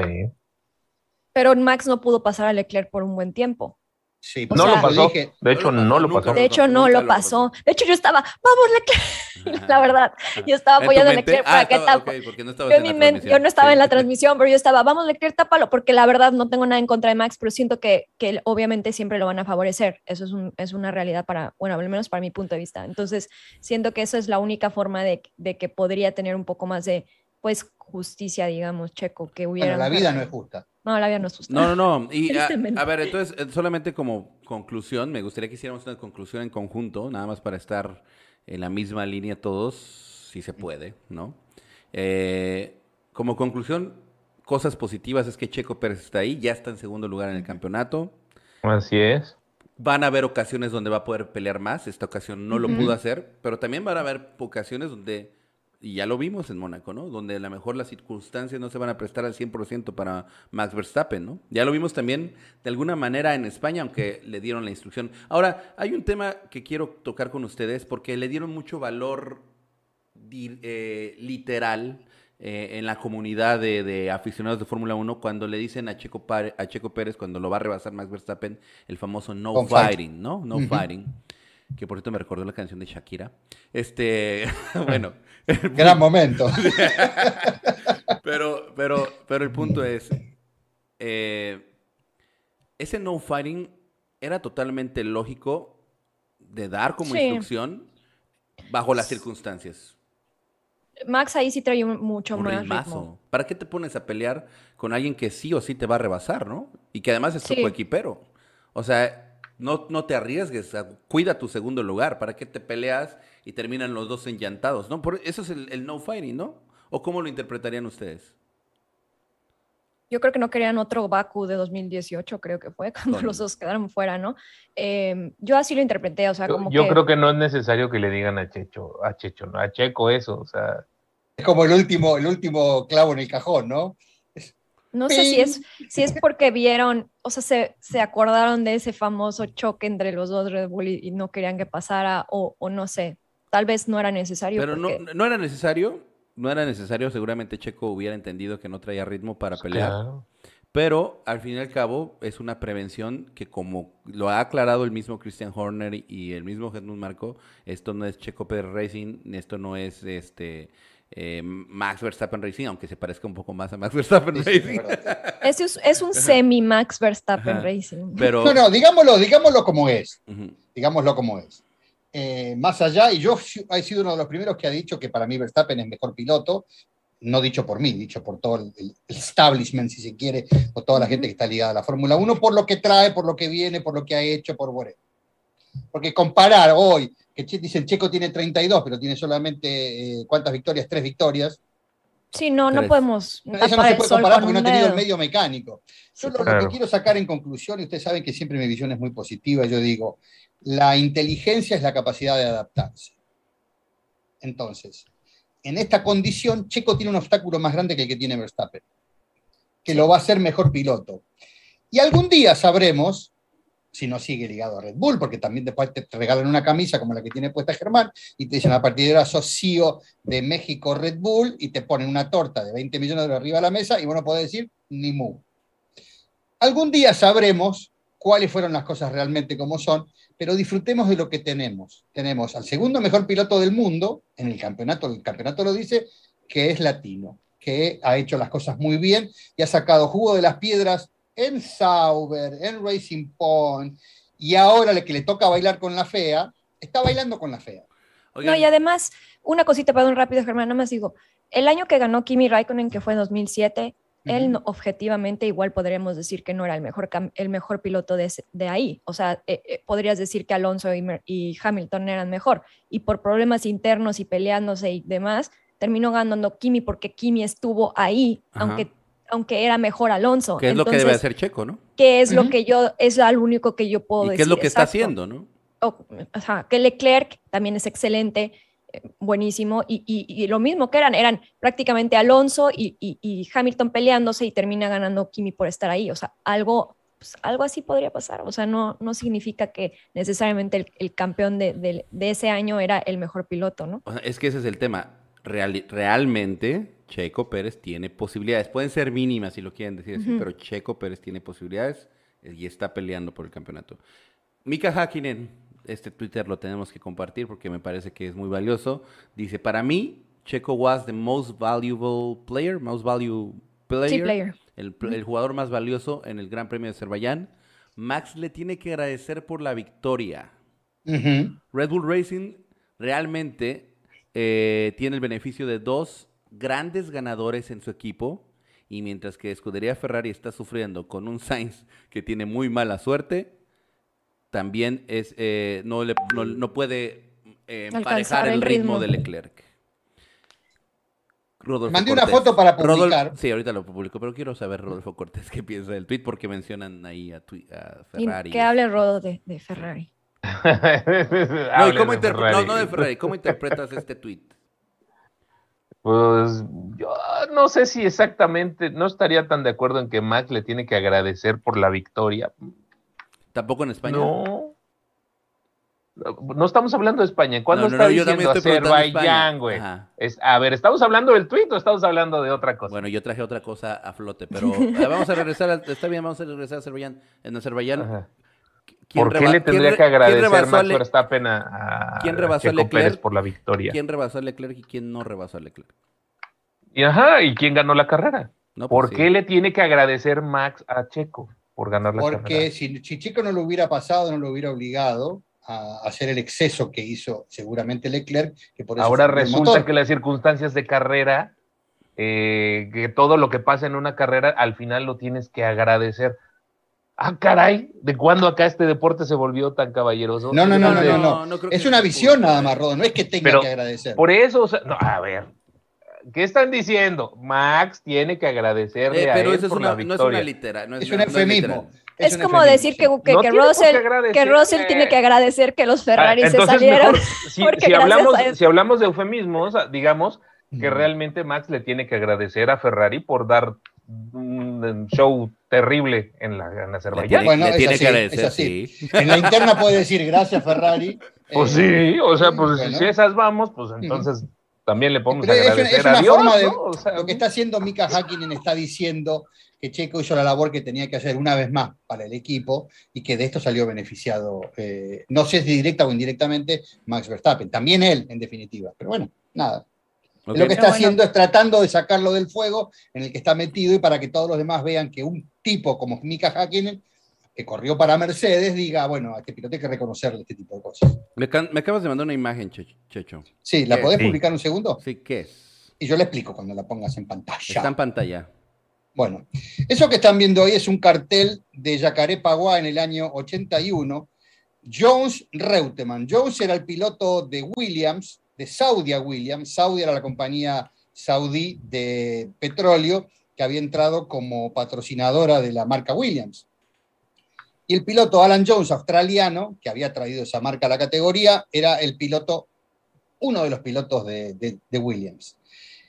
Pero Max no pudo pasar a Leclerc por un buen tiempo. Sí, no lo pasó. de hecho, no lo pasó. De hecho, no lo pasó. De hecho, yo estaba, vamos, Leclerc. <laughs> la verdad, yo estaba apoyando a Leclerc para ah, que tapa. yo, no estaba en la transmisión, pero yo estaba, vamos, Leclerc, tápalo, porque la verdad no tengo nada en contra de Max, pero siento que, que obviamente siempre lo van a favorecer. Eso es, un, es una realidad para, bueno, al menos para mi punto de vista. Entonces, siento que eso es la única forma de, de que podría tener un poco más de, pues, justicia, digamos, Checo, que hubiera. la vida no es justa. No, la vida no es justa. No, no, no. Y a, ver, entonces, eh, solamente como conclusión, me gustaría que hiciéramos una conclusión en conjunto, nada más para estar en la misma línea todos, si se puede, ¿no? Eh, como conclusión, cosas positivas es que Checo Pérez está ahí, ya está en segundo lugar en el campeonato. Así es. Van a haber ocasiones donde va a poder pelear más, esta ocasión no lo pudo hacer, pero también van a haber ocasiones donde y ya lo vimos en Mónaco, ¿no? Donde a lo mejor las circunstancias no se van a prestar al 100% para Max Verstappen, ¿no? Ya lo vimos también de alguna manera en España, aunque le dieron la instrucción. Ahora, hay un tema que quiero tocar con ustedes porque le dieron mucho valor eh, literal eh, en la comunidad de, aficionados de Fórmula 1 cuando le dicen a Checo, a Checo Pérez, cuando lo va a rebasar Max Verstappen, el famoso no fighting, ¿no? No fighting que por cierto me recordó la canción de Shakira. Este, <laughs> bueno. <laughs> Gran momento. <laughs> pero, pero, pero el punto es, eh, ese no fighting era totalmente lógico de dar como instrucción bajo las circunstancias. Max ahí sí trae mucho más ritmo. ¿Para qué te pones a pelear con alguien que sí o sí te va a rebasar, no? Y que además es tu coequipero. O sea, no, no te arriesgues, cuida tu segundo lugar. ¿Para qué te peleas y terminan los dos enllantados? ¿no? Por, eso es el, no fighting, ¿no? ¿O cómo lo interpretarían ustedes? Yo creo que no querían otro Baku de 2018, creo que fue, <laughs> cuando los dos quedaron fuera, ¿no? Em, yo así lo interpreté, o sea, yo, como yo creo que no es necesario que le digan a Checho, a Checho, ¿no? A Checo eso, o sea... Es como el último, el último clavo en el cajón, ¿no? No sé si es, si es porque vieron, o sea, se, se, acordaron de ese famoso choque entre los dos Red Bull y, no querían que pasara, o, o, no sé, tal vez no era necesario. Pero no, no era necesario, no era necesario, seguramente Checo hubiera entendido que no traía ritmo para pues pelear. Pero al fin y al cabo es una prevención que como lo ha aclarado el mismo Christian Horner y el mismo Helmut Marco, esto no es Checo Pérez Racing, esto no es este eh, Max Verstappen Racing, aunque se parezca un poco más a Max Verstappen Racing. <laughs> Es, es, un semi Max Verstappen Racing. Pero... No, no, digámoslo, digámoslo como es. Digámoslo como es. Eh, más allá, y yo he sido uno de los primeros que ha dicho que para mí Verstappen es mejor piloto, no dicho por mí, dicho por todo el, establishment, si se quiere, o toda la gente que está ligada a la Fórmula 1, por lo que trae, por lo que viene, por lo que ha hecho, por whatever. Porque comparar hoy, que dicen Checo tiene 32, pero tiene solamente, eh, ¿cuántas victorias? Tres victorias. Sí, no, no podemos. Eso no se puede comparar porque no ha tenido el medio mecánico. Yo lo, que quiero sacar en conclusión, y ustedes saben que siempre mi visión es muy positiva, yo digo, la inteligencia es la capacidad de adaptarse. Entonces, en esta condición, Checo tiene un obstáculo más grande que el que tiene Verstappen, que lo va a hacer mejor piloto. Y algún día sabremos, si no sigue ligado a Red Bull, porque también después te regalan una camisa como la que tiene puesta Germán y te dicen a partir de ahora sos CEO de México Red Bull y te ponen una torta de 20 millones de arriba de la mesa y vos no podés decir ni mu. Algún día sabremos cuáles fueron las cosas realmente como son pero disfrutemos de lo que tenemos. Tenemos al segundo mejor piloto del mundo en el campeonato, el campeonato lo dice, que es latino, que ha hecho las cosas muy bien y ha sacado jugo de las piedras en Sauber, en Racing Point, y ahora le que le toca bailar con la fea, está bailando con la fea. No, y además, una cosita para un rápido, Germán, no más digo, el año que ganó Kimi Raikkonen, que fue en 2007, él objetivamente igual podríamos decir que no era el mejor, el mejor piloto de, de ahí. O sea, eh, eh, podrías decir que Alonso y, Hamilton eran mejor. Y por problemas internos y peleándose y demás, terminó ganando Kimi porque Kimi estuvo ahí, aunque, aunque era mejor Alonso. Que es lo que debe hacer Checo, ¿no? Que es lo que yo, es lo único que yo puedo decir. ¿Qué es lo que está haciendo, no? o sea, que Leclerc también es excelente buenísimo. Y, lo mismo que eran, eran prácticamente Alonso y, Hamilton peleándose y termina ganando Kimi por estar ahí. O sea, algo, pues, algo así podría pasar. O sea, no, no significa que necesariamente el, campeón de, ese año era el mejor piloto, ¿no? es que ese es el tema. realmente Checo Pérez tiene posibilidades. Pueden ser mínimas si lo quieren decir así, pero Checo Pérez tiene posibilidades y está peleando por el campeonato. Mika Hakkinen este Twitter lo tenemos que compartir porque me parece que es muy valioso. Dice, para mí, Checo was the most valuable player, most valuable player, El, jugador más valioso en el Gran Premio de Azerbaiyán. Max le tiene que agradecer por la victoria. Red Bull Racing realmente eh, tiene el beneficio de dos grandes ganadores en su equipo. Y mientras que Escudería Ferrari está sufriendo con un <laughs> Sainz que tiene muy mala suerte, también es, eh, no, le, no, puede eh, emparejar el, ritmo. de Leclerc. Mandé una foto para publicar. sí, ahorita lo publico, pero quiero saber, Rodolfo Cortés, qué piensa del tweet, porque mencionan ahí a, Ferrari. Que hable Rodo de, Ferrari. no, ¿cómo no, de Ferrari. ¿Cómo interpretas este tweet? Pues yo no sé si exactamente, no estaría tan de acuerdo en que Max le tiene que agradecer por la victoria. ¿Tampoco en España? No. No estamos hablando de España. ¿Cuándo está diciendo Azerbaiyán, güey? A ver, ¿estamos hablando del tuit o estamos hablando de otra cosa? Bueno, yo traje otra cosa a flote, pero <laughs> vamos a regresar, a, está bien, vamos a regresar a Azerbaiyán. En Azerbaiyán, ¿Por qué le tendría que agradecer Max Verstappen a, ¿quién rebasó a Leclerc, Pérez por la victoria? ¿Quién rebasó a Leclerc y quién no rebasó a Leclerc? Y ajá, ¿y quién ganó la carrera? Pues ¿Por qué le tiene que agradecer Max a Checo? por ganar la Porque si, Chico no lo hubiera pasado, no lo hubiera obligado a hacer el exceso que hizo seguramente Leclerc. Que por Ahora resulta que las circunstancias de carrera, eh, que todo lo que pasa en una carrera, al final lo tienes que agradecer. Ah, caray, ¿de cuándo acá este deporte se volvió tan caballeroso? No, no, no, no, no, no. es una visión nada más, Rodo, no es que tenga que agradecer. Por eso, a ver, ¿Qué están diciendo? Max tiene que agradecerle eh, a él por la victoria. No es una litera, no es, un eufemismo. Es, como decir que, que, que, Russell, tiene que agradecer que los Ferrari se salieron. si, <laughs> hablamos, si hablamos de eufemismos, digamos que realmente Max le tiene que agradecer a Ferrari por dar un show terrible en la en Azerbaiyán. Bueno, le tiene que agradecer, sí. En la interna puede decir gracias Ferrari. <laughs> Pues sí, o sea, pues si esas vamos, pues entonces también le podemos agradecer es, una forma de, lo que está haciendo Mika Hakkinen está diciendo que Checo hizo la labor que tenía que hacer una vez más para el equipo y que de esto salió beneficiado, eh, no sé si directa o indirectamente, Max Verstappen. También él, en definitiva. Pero bueno, nada. Lo que está haciendo es tratando de sacarlo del fuego en el que está metido y para que todos los demás vean que un tipo como Mika Hakkinen que corrió para Mercedes diga, bueno, a este piloto hay que reconocerle este tipo de cosas. Me, acabas de mandar una imagen, Checho. Sí, ¿la podés publicar un segundo? Sí, ¿qué es? Y yo le explico cuando la pongas en pantalla. Está en pantalla. Bueno, eso que están viendo hoy es un cartel de Yacaré-Paguá en el año 81. Jones Reutemann. Jones era el piloto de Williams, de Saudi Williams. Saudi era la compañía saudí de petróleo que había entrado como patrocinadora de la marca Williams. Y el piloto Alan Jones, australiano, que había traído esa marca a la categoría, era el piloto, uno de los pilotos de, Williams.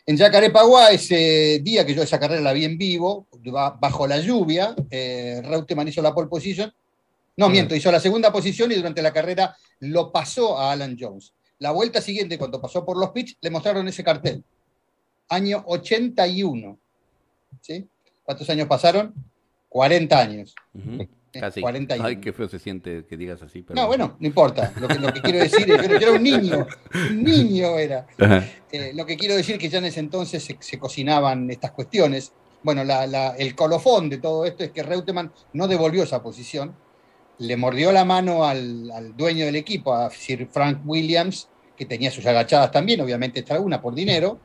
En Yacarepagua, ese día que yo esa carrera la vi en vivo, bajo la lluvia, eh, Reutemann hizo la pole position. No, mm. miento, hizo la segunda posición y durante la carrera lo pasó a Alan Jones. La vuelta siguiente, cuando pasó por los pits, le mostraron ese cartel. Año 81. ¿Sí? ¿Cuántos años pasaron? 40 años. Casi. 41. Ay, qué feo se siente que digas así. No, bueno, no importa. Lo que, quiero decir es que yo era un niño. Un niño era. Eh, lo que quiero decir es que ya en ese entonces se, cocinaban estas cuestiones. Bueno, el colofón de todo esto es que Reutemann no devolvió esa posición. Le mordió la mano al, al dueño del equipo, a Sir Frank Williams, que tenía sus agachadas también, obviamente esta una por dinero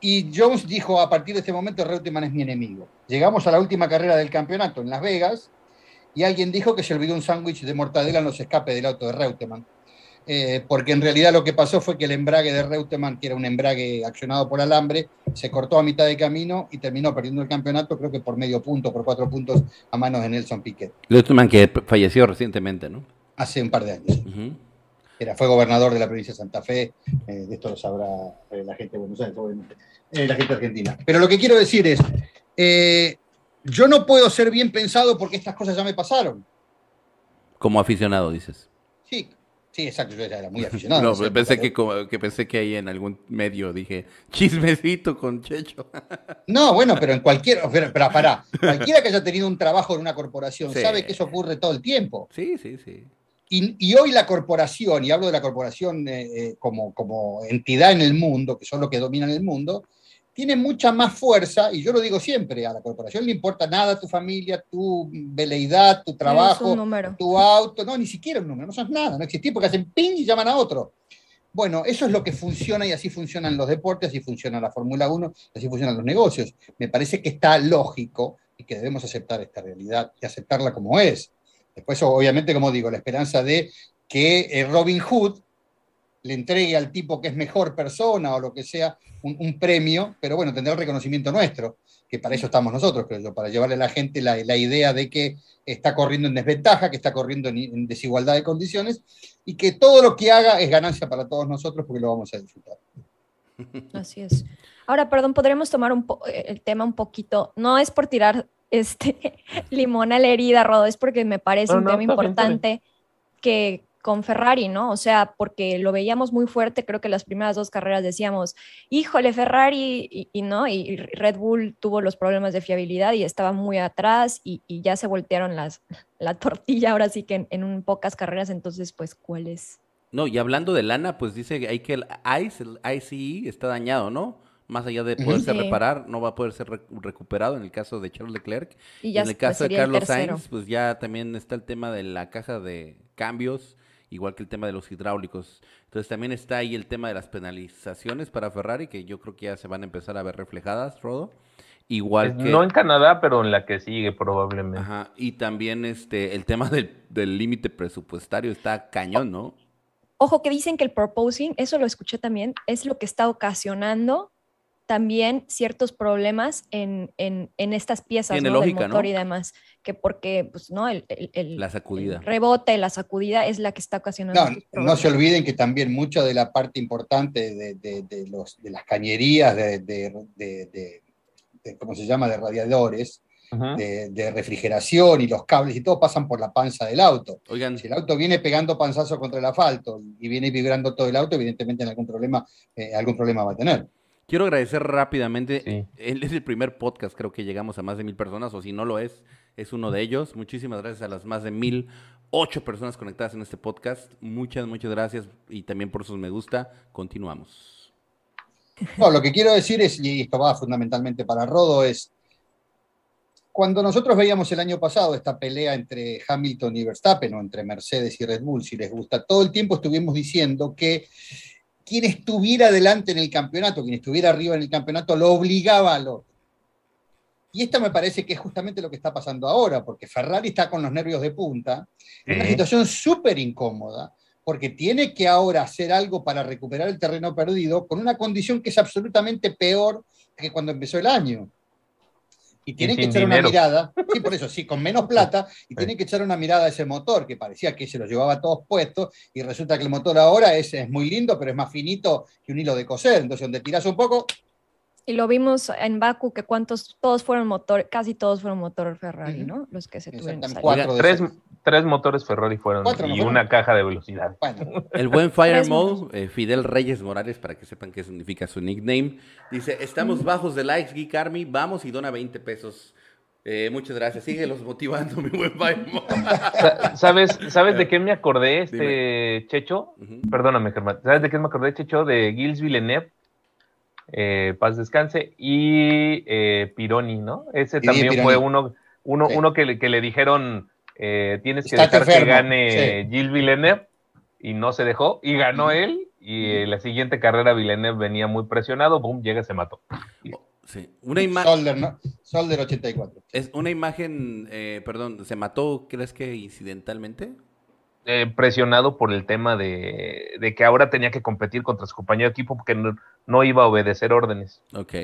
y Jones dijo, a partir de este momento Reutemann es mi enemigo. Llegamos a la última carrera del campeonato en Las Vegas y alguien dijo que se olvidó un sándwich de mortadela en los escapes del auto de Reutemann. Eh, porque en realidad lo que pasó fue que el embrague de Reutemann, que era un embrague accionado por alambre, se cortó a mitad de camino y terminó perdiendo el campeonato, creo que por medio punto, por cuatro puntos a manos de Nelson Piquet. Reutemann que falleció recientemente, ¿no? Hace un par de años era, fue gobernador de la provincia de Santa Fe, eh, de esto lo sabrá eh, la gente de Buenos Aires, obviamente, eh, la gente argentina. Pero lo que quiero decir es, yo no puedo ser bien pensado porque estas cosas ya me pasaron. Como aficionado, dices. Sí, sí, exacto, yo era muy <laughs> aficionado. no, pensé que, que, pensé que ahí en algún medio dije, chismecito con Checho. <laughs> no, bueno, pero en cualquier, pero, pará, <laughs> cualquiera que haya tenido un trabajo en una corporación sabe que eso ocurre todo el tiempo. Sí, sí, sí. Y, hoy la corporación, y hablo de la corporación eh, eh, como, como entidad en el mundo, que son los que dominan el mundo, tiene mucha más fuerza, y yo lo digo siempre, a la corporación le importa nada tu familia, tu veleidad, tu trabajo, tu auto, no, ni siquiera un número, no son nada, no existe porque hacen ping y llaman a otro. Bueno, eso es lo que funciona y así funcionan los deportes, así funciona la Fórmula 1, así funcionan los negocios. Me parece que está lógico y que debemos aceptar esta realidad y aceptarla como es. Después, obviamente, como digo, la esperanza de que eh, Robin Hood le entregue al tipo que es mejor persona o lo que sea un, premio, pero bueno, tendrá el reconocimiento nuestro, que para eso estamos nosotros, creo yo, para llevarle a la gente la, idea de que está corriendo en desventaja, que está corriendo en, desigualdad de condiciones y que todo lo que haga es ganancia para todos nosotros porque lo vamos a disfrutar. Así es. Ahora, perdón, podremos tomar eh, el tema un poquito, no es por tirar este, <laughs> limón a la herida, Rodo, es porque me parece un tema importante que con Ferrari, ¿no? O sea, porque lo veíamos muy fuerte, creo que las primeras dos carreras decíamos, híjole, Ferrari, y, no, y Red Bull tuvo los problemas de fiabilidad y estaba muy atrás y, ya se voltearon las, <laughs> la tortilla ahora sí que en, un pocas carreras, entonces, pues, ¿cuál es? No, y hablando de lana, pues dice que hay que el ICE, el ICE está dañado, ¿no? Más allá de poderse reparar, no va a poder ser recuperado en el caso de Charles Leclerc. Y, en el caso de Carlos Sainz, pues ya también está el tema de la caja de cambios, igual que el tema de los hidráulicos. Entonces también está ahí el tema de las penalizaciones para Ferrari, que yo creo que ya se van a empezar a ver reflejadas, Rodo. Igual pues que... No en Canadá, pero en la que sigue probablemente. Ajá, y también este, el tema del límite presupuestario está cañón, ¿no? Ojo que dicen que el proposing, eso lo escuché también, es lo que está ocasionando también ciertos problemas en, estas piezas ¿no? del motor y demás, que porque pues, ¿no? El, la sacudida. rebote, la sacudida es la que está ocasionando. No, no se olviden que también mucha de la parte importante de, los, de las cañerías, de, ¿cómo se llama?, de radiadores, de, refrigeración y los cables y todo pasan por la panza del auto. Oigan. Si el auto viene pegando panzazo contra el asfalto y viene vibrando todo el auto, evidentemente algún problema, eh, algún problema va a tener. Quiero agradecer rápidamente. Él es el primer podcast, creo que llegamos a más de mil personas, o si no lo es, es uno de ellos. Muchísimas gracias a las más de mil ocho personas conectadas en este podcast. Muchas, muchas gracias y también por sus me gusta. Continuamos. No, lo que quiero decir es, y esto va fundamentalmente para Rodo, es cuando nosotros veíamos el año pasado esta pelea entre Hamilton y Verstappen o entre Mercedes y Red Bull, si les gusta, todo el tiempo estuvimos diciendo que quien estuviera adelante en el campeonato, quien estuviera arriba en el campeonato, lo obligaba al otro. Y esto me parece que es justamente lo que está pasando ahora, porque Ferrari está con los nervios de punta, en una Sí. situación súper incómoda, porque tiene que ahora hacer algo para recuperar el terreno perdido con una condición que es absolutamente peor que cuando empezó el año. Y tienen que echar dinero. una mirada, sí, por eso, sí, con menos plata, <laughs> y tienen que echar una mirada a ese motor, que parecía que se lo llevaba todos puestos, y resulta que el motor ahora es, es muy lindo, pero es más finito que un hilo de coser. Entonces, donde tiras un poco, Y lo vimos en Baku, que cuántos, todos fueron motor, casi todos fueron motor Ferrari. ¿no? Los que se tuvieron. De Tres, tres motores Ferrari fueron Cuatro, ¿no y fueron? una caja de velocidad. Bueno, El buen <laughs> Fire Mode, eh, Fidel Reyes Morales, para que sepan qué significa su nickname, dice, estamos bajos de likes, Geek Army, vamos y dona 20 pesos. Eh, muchas gracias, síguelos motivando, <laughs> mi buen Fire Mode. Sa- ¿Sabes, ¿sabes de qué me acordé, <laughs> este Dime. Checho? Perdóname, Germán. ¿Sabes de qué me acordé, Checho? De Gilles Villeneuve, eh, paz descanse, y eh, Pironi, ¿no? Ese Y también Pironi. fue uno, uno, Sí. uno que, le, que le dijeron, eh, tienes que Estate dejar que gane Gilles Villeneuve, y no se dejó, y ganó él, y eh, la siguiente carrera Villeneuve venía muy presionado, boom, llega y se mató. Sí, una imagen... Solder, ¿no? Solder 84. Es una imagen, eh, perdón, ¿se mató, crees que incidentalmente? Eh, presionado por el tema de, de que ahora tenía que competir contra su compañero de equipo porque no, no iba a obedecer órdenes. Ok.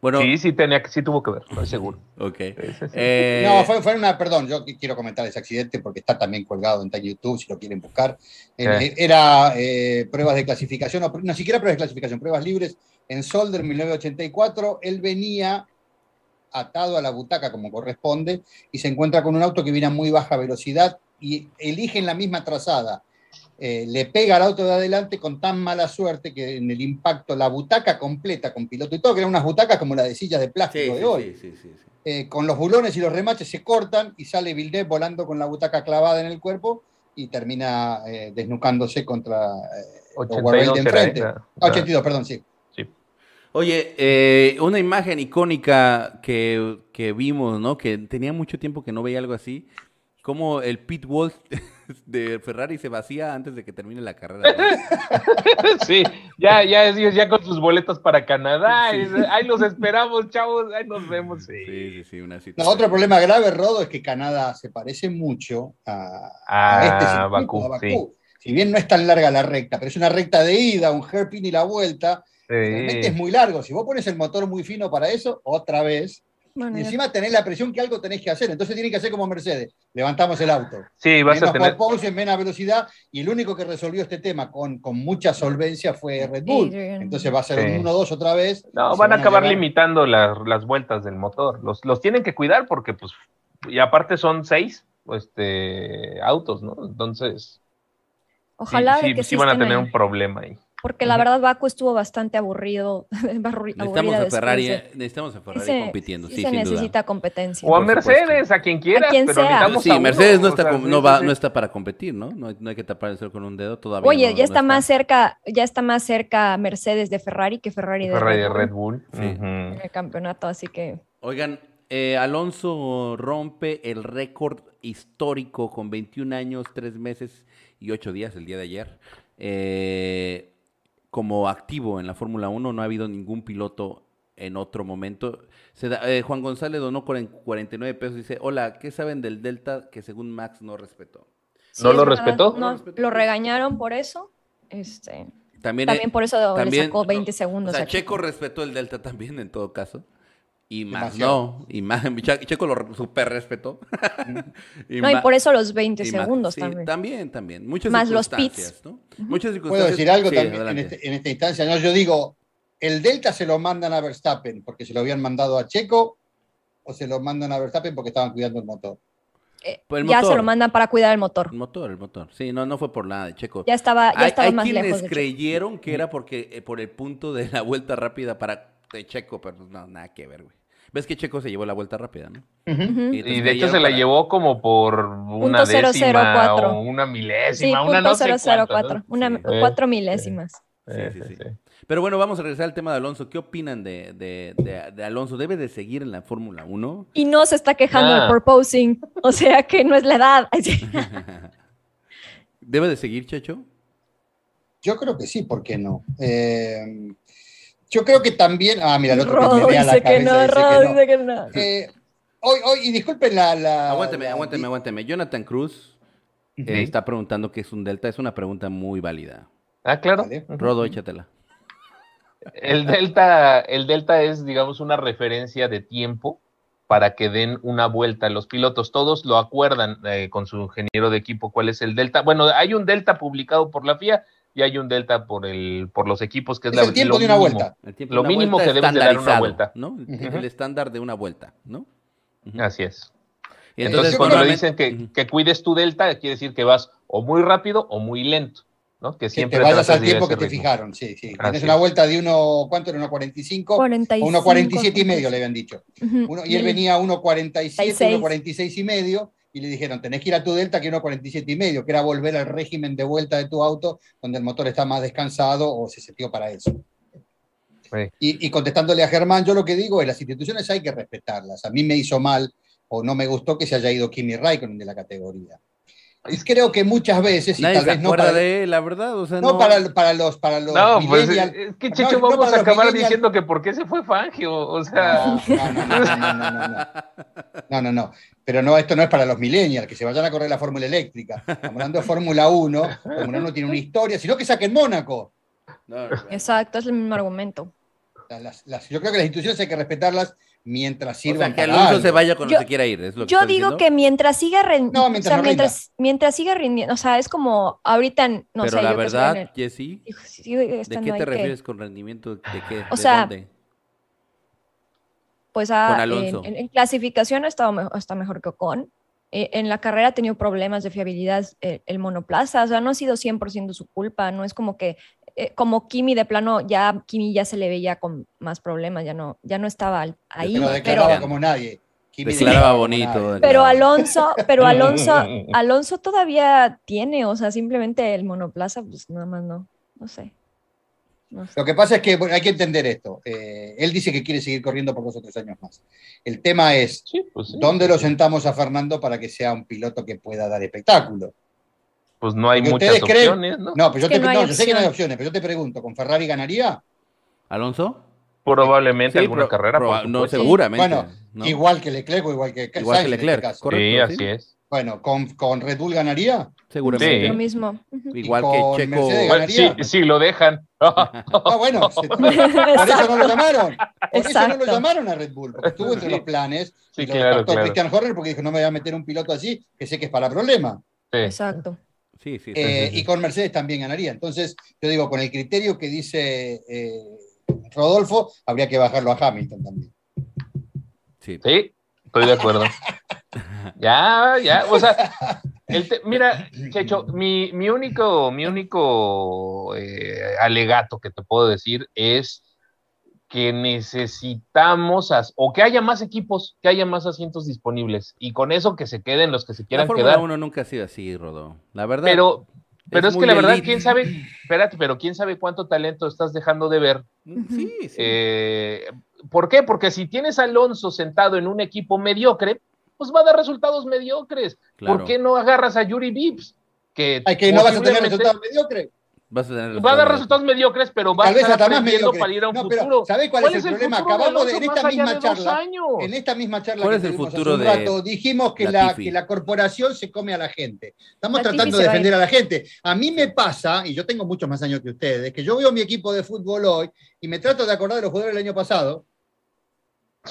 Bueno, Sí, sí tenía que, sí tuvo que ver, estoy seguro. <laughs> ok. Sí, sí, sí. Eh, No, fue, fue una, perdón, yo qui- quiero comentar ese accidente porque está también colgado en YouTube si lo quieren buscar. Eh. Era eh, pruebas de clasificación, o, no siquiera pruebas de clasificación, pruebas libres en Solder 1984. Él venía atado a la butaca como corresponde y se encuentra con un auto que viene a muy baja velocidad y eligen la misma trazada. Eh, le pega al auto de adelante con tan mala suerte que en el impacto la butaca completa con piloto y todo, que eran unas butacas como las de sillas de plástico sí, de hoy sí, sí, sí, sí. eh, con los bulones y los remaches se cortan y sale Villeneuve volando con la butaca clavada en el cuerpo y termina eh, desnucándose contra eh, los 82 Warrell de era, enfrente. era. Ah, 82, perdón, sí. Oye, eh, una imagen icónica que, que vimos, ¿no? Que tenía mucho tiempo que no veía algo así. Como el pit wall <laughs> de Ferrari se vacía antes de que termine la carrera. ¿no? <laughs> Sí, ya, ya, ya con sus boletos para Canadá. Sí. Ahí los esperamos, chavos. Ahí nos vemos. Sí. Sí, sí, sí, una No, situación. otro problema grave, Rodo, es que Canadá se parece mucho a, A a este circuito, Bakú, a Bakú. sí. Si bien no es tan larga la recta, pero es una recta de ida, un hairpin y la vuelta, realmente es muy largo. Si vos pones el motor muy fino para eso, otra vez, Bueno, y encima tenés la presión que algo tenés que hacer. Entonces tienen que hacer como Mercedes. Levantamos el auto. Sí, vas a menos tener. porpoise, menos velocidad, y el único que resolvió este tema con, con mucha solvencia fue Red Bull. Entonces va a ser Sí. un 1-2 otra vez. No, van a acabar limitando las, las vueltas del motor. Los, los tienen que cuidar porque, pues, y aparte son seis este, autos, ¿no? Entonces, Ojalá sí, de sí, que sí sí van a tener ahí, un problema ahí. Porque la verdad Baku estuvo bastante aburrido. <laughs> aburri- Necesitamos a Ferrari, de- eh, necesitamos a Ferrari se- compitiendo, sí sí, se sin duda. necesita competencia. O a Mercedes, a quien quieras, quien pero sea. Sí, a uno, Mercedes no, o está, sea, no, sí, va, no está para competir, ¿no? No, hay- no hay que tapar el sol con un dedo todavía. Oye, no- ya no está más cerca, ya está más cerca Mercedes de Ferrari que Ferrari de Ferrari Red de Bull Red Bull. Sí. En el campeonato, así que Oigan, eh, Alonso rompe el récord histórico con 21 años, 3 meses y 8 días el día de ayer. Eh, como activo en la Fórmula 1, no ha habido ningún piloto en otro momento. Se da- eh, Juan González donó cuaren- 49 pesos. Dice, hola, ¿qué saben del Delta que según Max no respetó? sí, ¿No lo respetó? No no, lo respetó. lo regañaron por eso. Este, También, también eh, por eso también- le sacó 20 O segundos. sea, a Checo respetó el Delta también en todo caso. Y Demasiado. no. Y <laughs> Che- Checo lo super respetó. <laughs> y No, y por eso los 20 y Max- segundos sí, también. también, también. Muchas Más los circunstancias, ¿no? Muchas ¿Puedo circunstancias. decir algo Sí, también en, este- en esta instancia? No, yo digo, ¿el Delta se lo mandan a Verstappen porque se lo habían mandado a Checo o se lo mandan a Verstappen porque estaban cuidando el motor? Eh, Pues el ya motor. se lo mandan para cuidar el motor. El motor, el motor. Sí, no, no fue por nada de Checo. Ya estaba, ya hay estaba más lejos. creyeron que era porque eh, por el punto de la vuelta rápida para de Checo, pero no, nada que ver, güey. ¿Ves que Checo se llevó la vuelta rápida, no? Y de hecho se la para- llevó como por una décima cero cuatro. o una Sí, milésima, una punto no sé cero cero cuánto, cuatro, ¿no? una, Sí. Cuatro milésimas. Sí, eh, sí, sí, sí. sí. Pero bueno, vamos a regresar al tema de Alonso. ¿Qué opinan de, de- de- de Alonso? ¿Debe de seguir en la Fórmula 1? Y no se está quejando Ah. del proposing, o sea que no es la edad. <laughs> ¿Debe de seguir, Checho? Yo creo que sí, ¿por qué no? Eh, yo creo que también. Ah, mira, el otro que me la dice que cabeza no, dice Rodo que no. dice que no. Eh, hoy, hoy, y disculpen la. la- Aguánteme, la- aguánteme, aguánteme. Jonathan Cruz eh, Ujú. está preguntando qué es un delta. Es una pregunta muy válida. Ah, claro. Vale. Rodo, échatela. El delta, el delta es, digamos, una referencia de tiempo para que den una vuelta. Los pilotos todos lo acuerdan eh, con su ingeniero de equipo cuál es el delta. Bueno, hay un delta publicado por la FIA y hay un delta por el por los equipos que es, Es la, el tiempo lo de una mínimo. vuelta. El tiempo de Lo una mínimo vuelta que debes de dar una vuelta. ¿no? El, estándar de una vuelta, ¿no? Así es. Y Entonces, cuando que- dicen que, que cuides tu delta, quiere decir que vas o muy rápido o muy lento, ¿no? Que Que siempre te vayas al tiempo que te fijaron, sí, sí. Así Tienes una vuelta de uno, ¿cuánto era? 1.45 45, o 1.47 y medio le habían dicho. Ujú. Uno- y él venía a 1.47, 46. 1.46 y medio, y le dijeron, tenés que ir a tu delta que 1.47 y medio, que era volver al régimen de vuelta de tu auto, donde el motor está más descansado o se setió para eso. Sí. Y, y contestándole a Germán, yo lo que digo es, las instituciones hay que respetarlas. A mí me hizo mal o no me gustó que se haya ido Kimi Raikkonen de la categoría. Y creo que muchas veces, y Nadie tal se vez no para, de él, la verdad. O sea, no no, para, para los, para los No, pues es que No, Checho, no vamos para a acabar diciendo que por qué se fue Fangio, o sea, No, no, no, no, no, no, no. No, no, no. Pero no, esto no es para los millennials, que se vayan a correr la Fórmula Eléctrica. Estamos hablando de Fórmula 1. Fórmula 1 tiene una historia, sino que saquen Mónaco. no, no. Exacto, es el mismo argumento. Las- las- yo creo que las instituciones hay que respetarlas mientras O sirvan sea, que para Alonso algo. se vaya cuando Yo- se quiera ir. Es lo que Yo digo diciendo. que mientras siga rindiendo, No, mientras no mientras, mientras siga rindiendo, o sea, es como ahorita, no Pero sé, la yo que verdad, Jessy, ¿de qué te que, refieres con rendimiento? ¿De qué? O ¿De sea, dónde? Pues ah, con en, Alonso. en- en clasificación ha estado me- está mejor que Ocon. Eh, en la carrera ha tenido problemas de fiabilidad eh, el monoplaza, o sea, no ha sido 100% su culpa, no es como que, eh, como Kimi de plano, ya Kimi ya se le veía con más problemas, ya no, ya no estaba ahí. Pero Pero- declaraba como nadie. Kimi Declaraba como bonito. nadie. Pero. Alonso, pero Alonso, <laughs> Alonso todavía tiene, o sea, simplemente el monoplaza, pues nada más no, no sé. No sé. Lo que pasa es que bueno, hay que entender esto. Eh, él dice que quiere seguir corriendo por dos o tres años más. El tema es, sí, pues, sí. ¿dónde lo sentamos a Fernando para que sea un piloto que pueda dar espectáculo? Pues no hay Porque muchas ustedes creen- opciones, ¿no? No, pero yo, te, no yo sé que no hay opciones, pero yo te pregunto, ¿con Ferrari ganaría? ¿Alonso? Probablemente Sí, alguna pro- carrera, proba- por no, seguramente. Bueno, ¿no? Igual que Leclerc o igual que Igual Sainz que este Leclerc, caso. correcto. Sí, así sí. es. Bueno, ¿con, con Red Bull ganaría? Seguramente. Sí. Lo mismo. Igual que con Checo. Bueno, sí, ganaría. sí, lo dejan. <laughs> Ah, bueno, se- <laughs> por eso no lo llamaron. Por eso no lo llamaron a Red Bull, porque estuvo entre Sí. los planes. Sí, y lo claro, claro. Christian Horner porque dijo, no me voy a meter un piloto así, que sé que es para problema. Sí. Exacto. Sí, sí, sí, Eh, sí, sí. y con Mercedes también ganaría. Entonces, yo digo, con el criterio que dice eh, Rodolfo, habría que bajarlo a Hamilton también. Sí. Sí, estoy de acuerdo. <laughs> ya, ya, o sea, <laughs> el te- mira, Checho, mi, mi único, mi único eh, alegato que te puedo decir es que necesitamos, as- o que haya más equipos, que haya más asientos disponibles, y con eso que se queden los que se La quieran Fórmula quedar. 1 nunca ha sido así, Rodo. La verdad. Pero, pero es, que la verdad, elite. quién sabe, espérate, pero quién sabe cuánto talento estás dejando de ver Sí, sí. eh, ¿Por qué? Porque si tienes a Alonso sentado en un equipo mediocre, pues va a dar resultados mediocres. claro. ¿Por qué no agarras a Yuri Vips? Que, Ay, que no vas a tener resultados mediocres. Vas a tener Va a dar de- resultados mediocres, pero va a Tal vez estar hasta más aprendiendo mediocre. para ir a un No, pero futuro. ¿sabés cuál, es el problema? futuro de Acabamos de, en esta misma de charla, en esta misma charla ¿Cuál que es el futuro hace un de rato, dijimos que la, que la corporación se come a la gente. Estamos tratando de defender a la gente. A mí me pasa, y yo tengo muchos más años que ustedes, que yo veo mi equipo de fútbol hoy y me trato de acordar de los jugadores del año pasado,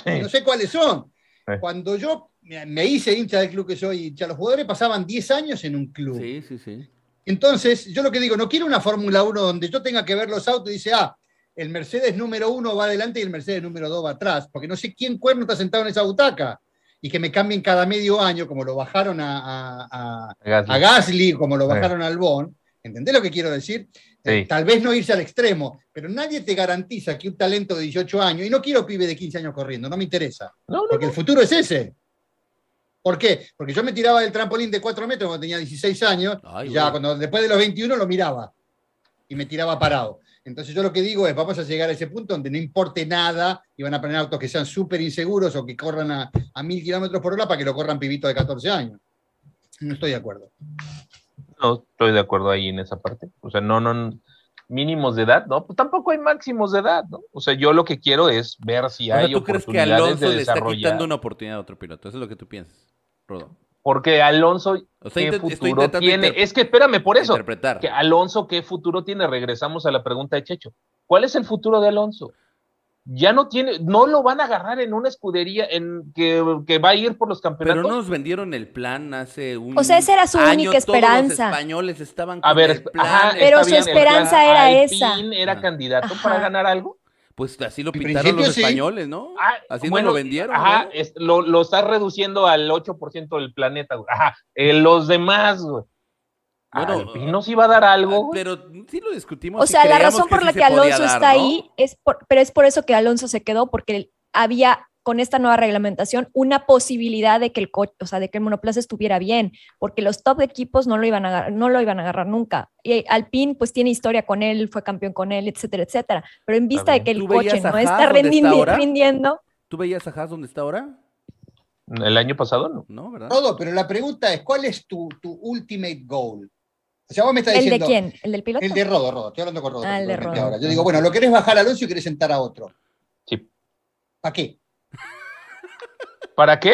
no sé cuáles son. Sí. Cuando yo me hice hincha del club que soy hincha, los jugadores pasaban 10 años en un club. Sí, sí, sí. Entonces, yo lo que digo, no quiero una Fórmula 1 donde yo tenga que ver los autos y dice, ah, el Mercedes número uno va adelante y el Mercedes número dos va atrás, porque no sé quién cuerno está sentado en esa butaca. Y que me cambien cada medio año, como lo bajaron a, a- a- Gasly. a Gasly, como lo Sí. bajaron a Albon. ¿Entendés lo que quiero decir? Eh, Sí. Tal vez no irse al extremo, pero nadie te garantiza que un talento de 18 años, y no quiero pibe de 15 años corriendo, no me interesa. No, no, Porque el futuro es ese. ¿Por qué? Porque yo me tiraba del trampolín de 4 metros cuando tenía 16 años, Ay, y ya cuando después de los 21 lo miraba y me tiraba parado. Entonces yo lo que digo es, vamos a llegar a ese punto donde no importe nada y van a poner autos que sean súper inseguros o que corran a, a mil kilómetros por hora para que lo corran pibitos de 14 años. No estoy de acuerdo. no, estoy de acuerdo ahí en esa parte. O sea, no, no, mínimos de edad, ¿no? Pues tampoco hay máximos de edad, ¿no? O sea, yo lo que quiero es ver si O sea, hay ¿tú crees que oportunidades Alonso de le está quitando una oportunidad a otro piloto? Eso es lo que tú piensas, Rodo. Porque Alonso, O sea, ¿qué futuro tiene? Es que espérame, por eso. Interpretar. Que Alonso, ¿qué futuro tiene? Regresamos a la pregunta de Checho. ¿Cuál es el futuro de Alonso? Ya no tiene, no lo van a agarrar en una escudería en que, que va a ir por los Pero campeonatos. no nos vendieron el plan hace un O sea, esa era su año, única todos los esperanza. españoles estaban a con ver, el plan. ajá, Pero está su bien, esperanza plan. era esa. era Ajá. candidato Ajá. para ganar algo. Pues así lo pintaron los sí. españoles, ¿no? Ah, Así bueno, nos lo vendieron. Ajá, ¿no? es- lo, lo estás reduciendo al 8% del planeta. güey. Ajá, eh, los demás, güey. Bueno, Alpine nos iba a dar algo. Ah. Pero sí lo discutimos. O sea, la razón por sí la que Alonso dar, está ¿no? ahí es por, pero es por eso que Alonso se quedó porque había con esta nueva reglamentación una posibilidad de que el coche, o sea, de que el monoplaza estuviera bien, porque los top equipos no lo iban a agarrar, no lo iban a agarrar nunca. Y Alpine pues tiene historia con él, fue campeón con él, etcétera, etcétera. Pero en vista de que el ¿Tú coche no está donde está rindiendo, ¿Tú veías a Haas donde está ahora? El año pasado no. No, ¿verdad? Todo, pero la pregunta es, ¿cuál es tu, tu ultimate goal? O sea, vos me estás ¿el de quién? ¿El del piloto? El de Rodo, Rodo. Estoy hablando con Rodo. Ah, el de Rodo. ahora. Yo digo, bueno, lo querés bajar a Alonso y querés sentar a otro. Sí. ¿Para qué? ¿Para qué?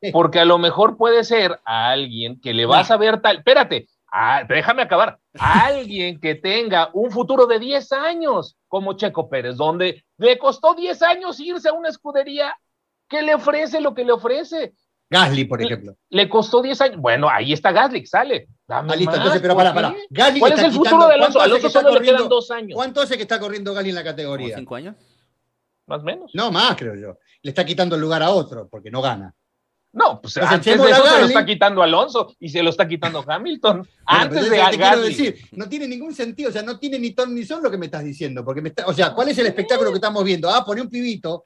Sí. Porque a lo mejor puede ser a alguien que le vas a ver tal. Espérate, ah, déjame acabar. A alguien que tenga un futuro de 10 años, como Checo Pérez, donde le costó 10 años irse a una escudería que le ofrece lo que le ofrece. Gasly, por ejemplo. Le costó 10 años. Bueno, ahí está Gasly, sale. Dame Ah, listo, más, entonces, pero ¿por para, para. Gasly ¿Cuál es el futuro de Alonso? ¿cuánto hace Alonso que está solo le quedan corriendo- dos años, ¿Cuánto hace que está corriendo Gasly en la ¿Como categoría? cinco años? más o menos. No, más, creo yo. Le está quitando el lugar a otro porque no gana. No, pues Pues antes de eso se lo Gasly. está quitando Alonso y se lo está quitando <laughs> Hamilton. Bueno, antes de te quiero Gasly. decir, no tiene ningún sentido, o sea, no tiene ni ton ni son lo que me estás diciendo, porque me está, o sea, ¿cuál es el espectáculo que estamos viendo? Ah, poné un pibito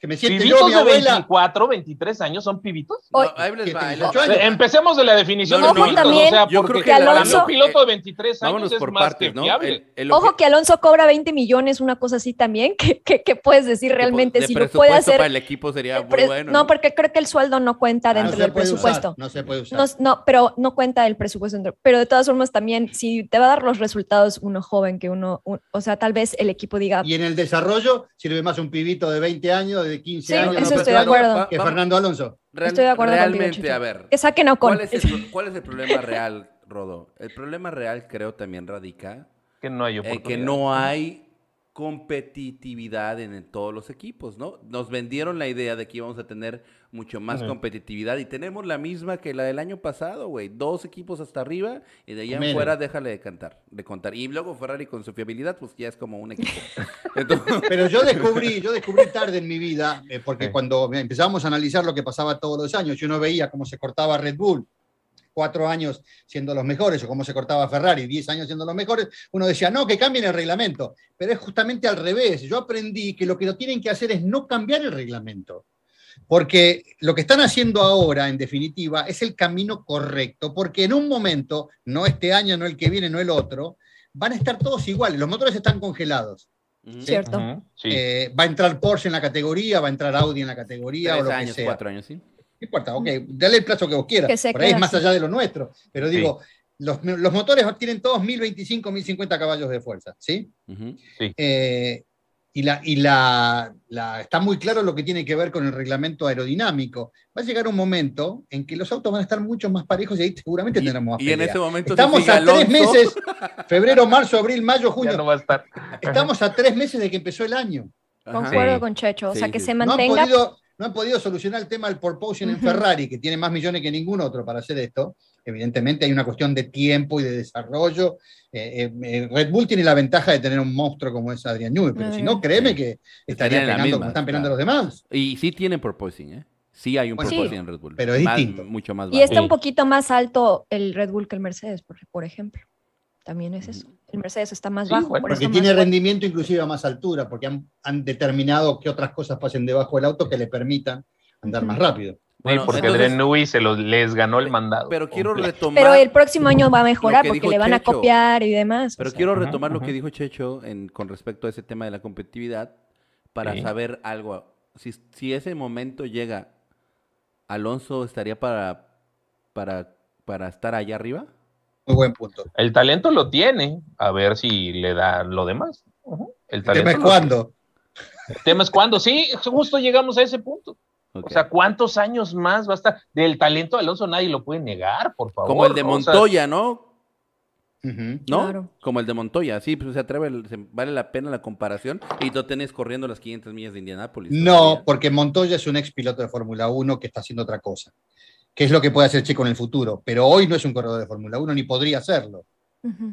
que me siente yo, Pibitos mi de abuela. 24, 23 años son pibitos. No, ahí les va, ahí les 18 va. años. Empecemos de la definición No, de no, pibitos, también- o sea, Yo porque creo que para Alonso- mí un piloto de 23 años Vámonos es por más partes, que. El- el Ojo que Alonso cobra 20 millones, una cosa así también, <laughs> que, que, que puedes decir realmente de si lo puede presupuesto hacer. para el equipo sería el muy bueno. no, porque creo que el sueldo no cuenta No dentro del puede usar, presupuesto. no se puede usar. No, no, pero no cuenta el presupuesto. dentro. Pero de todas formas, también, si te va a dar los resultados uno joven que uno, un- o sea, tal vez el equipo diga, Y en el desarrollo sirve más un pibito de 20 años, de 15 Sí, años, eso estoy de acuerdo. Que Fernando Alonso. real- Estoy de acuerdo Realmente, a ver. que saquen a Ocon. ¿Cuál es, el, pro- cuál es el problema real, Rodo? El problema real creo también radica Que no hay que no hay competitividad en, en todos los equipos, ¿no? Nos vendieron la idea de que íbamos a tener mucho más competitividad y tenemos la misma que la del año pasado, güey. Dos equipos hasta arriba y de allá en fuera déjale de cantar, de contar. Y luego Ferrari con su fiabilidad, pues ya es como un equipo. <laughs> Entonces, Pero yo descubrí, yo descubrí tarde en mi vida, eh, porque Sí. cuando empezamos a analizar lo que pasaba todos los años, y uno veía cómo se cortaba Red Bull, cuatro años siendo los mejores, o cómo se cortaba Ferrari, diez años siendo los mejores, uno decía, no, que cambien el reglamento. Pero es justamente al revés. Yo aprendí que lo que lo tienen que hacer es no cambiar el reglamento. Porque lo que están haciendo ahora, en definitiva, es el camino correcto, porque en un momento, no este año, no el que viene, no el otro, van a estar todos iguales. Los motores están congelados. Cierto. Sí. Eh, va a entrar Porsche en la categoría, va a entrar Audi en la categoría Tres o lo años, que sea. cuatro años, ¿sí? No importa, ok, dale el plazo que vos quieras. Que Por ahí es más allá de lo nuestro. Pero digo, los, los motores tienen todos 1025, 1050 caballos de fuerza, ¿sí? Ujú. Eh, y la, y la, la- está muy claro lo que tiene que ver con el reglamento aerodinámico. Va a llegar un momento en que los autos van a estar mucho más parejos y ahí seguramente Y, tendremos más y en ese momento Estamos a tres meses, <laughs> febrero, marzo, abril, mayo, Ya junio. no va a estar. Estamos a tres meses de que empezó el año. Concuerdo Sí. con Checho, o sea, Sí, que sí. se no han, mantenga. podido, no han podido solucionar el tema del porpoising en. Ferrari, que tiene más millones que ningún otro para hacer esto. Evidentemente hay una cuestión de tiempo y de desarrollo. Eh, eh, eh, Red Bull tiene la ventaja de tener un monstruo como es Adrian Newey, pero si no, créeme sí. que Estarían estaría penando misma, como están penando claro. los demás. Y sí tienen proposing, ¿eh? Sí hay un Bueno, sí, en Red Bull. pero es Más- distinto. Mucho más Y está Sí. un poquito más alto el Red Bull que el Mercedes, por, por ejemplo. También es eso. El Mercedes está más Sí, bajo. bueno. por Porque eso tiene rendimiento inclusive a más altura, porque han, han determinado que otras cosas pasen debajo del auto que le permitan andar más rápido. Bueno, sí, porque entonces- Newey se los, les ganó el mandado. Pero quiero retomar. Pero el próximo año va a mejorar que porque le van a copiar y demás. o Pero sea. quiero retomar lo que dijo Checho en- con respecto a ese tema de la competitividad para Sí. saber algo. Si, si ese momento llega, ¿Alonso estaría para, para, para estar allá arriba? Muy buen punto. El talento lo tiene, a ver si le da lo demás. El El talento tema es cuándo. El tema es cuándo. Sí, justo llegamos a ese punto. O sea, ¿cuántos años más va a estar? Del talento de Alonso nadie lo puede negar, por favor. Como el de ¿no? O sea, Montoya, ¿no? ¿No? Claro. Como el de Montoya, sí, pues se atreve, se- vale la pena la comparación. Y tú tenés corriendo las 500 millas de Indianápolis. No, todavía. porque Montoya es un ex piloto de Fórmula 1 que está haciendo otra cosa. Que es lo que puede hacer Checo en el futuro. Pero hoy no es un corredor de Fórmula 1 ni podría hacerlo.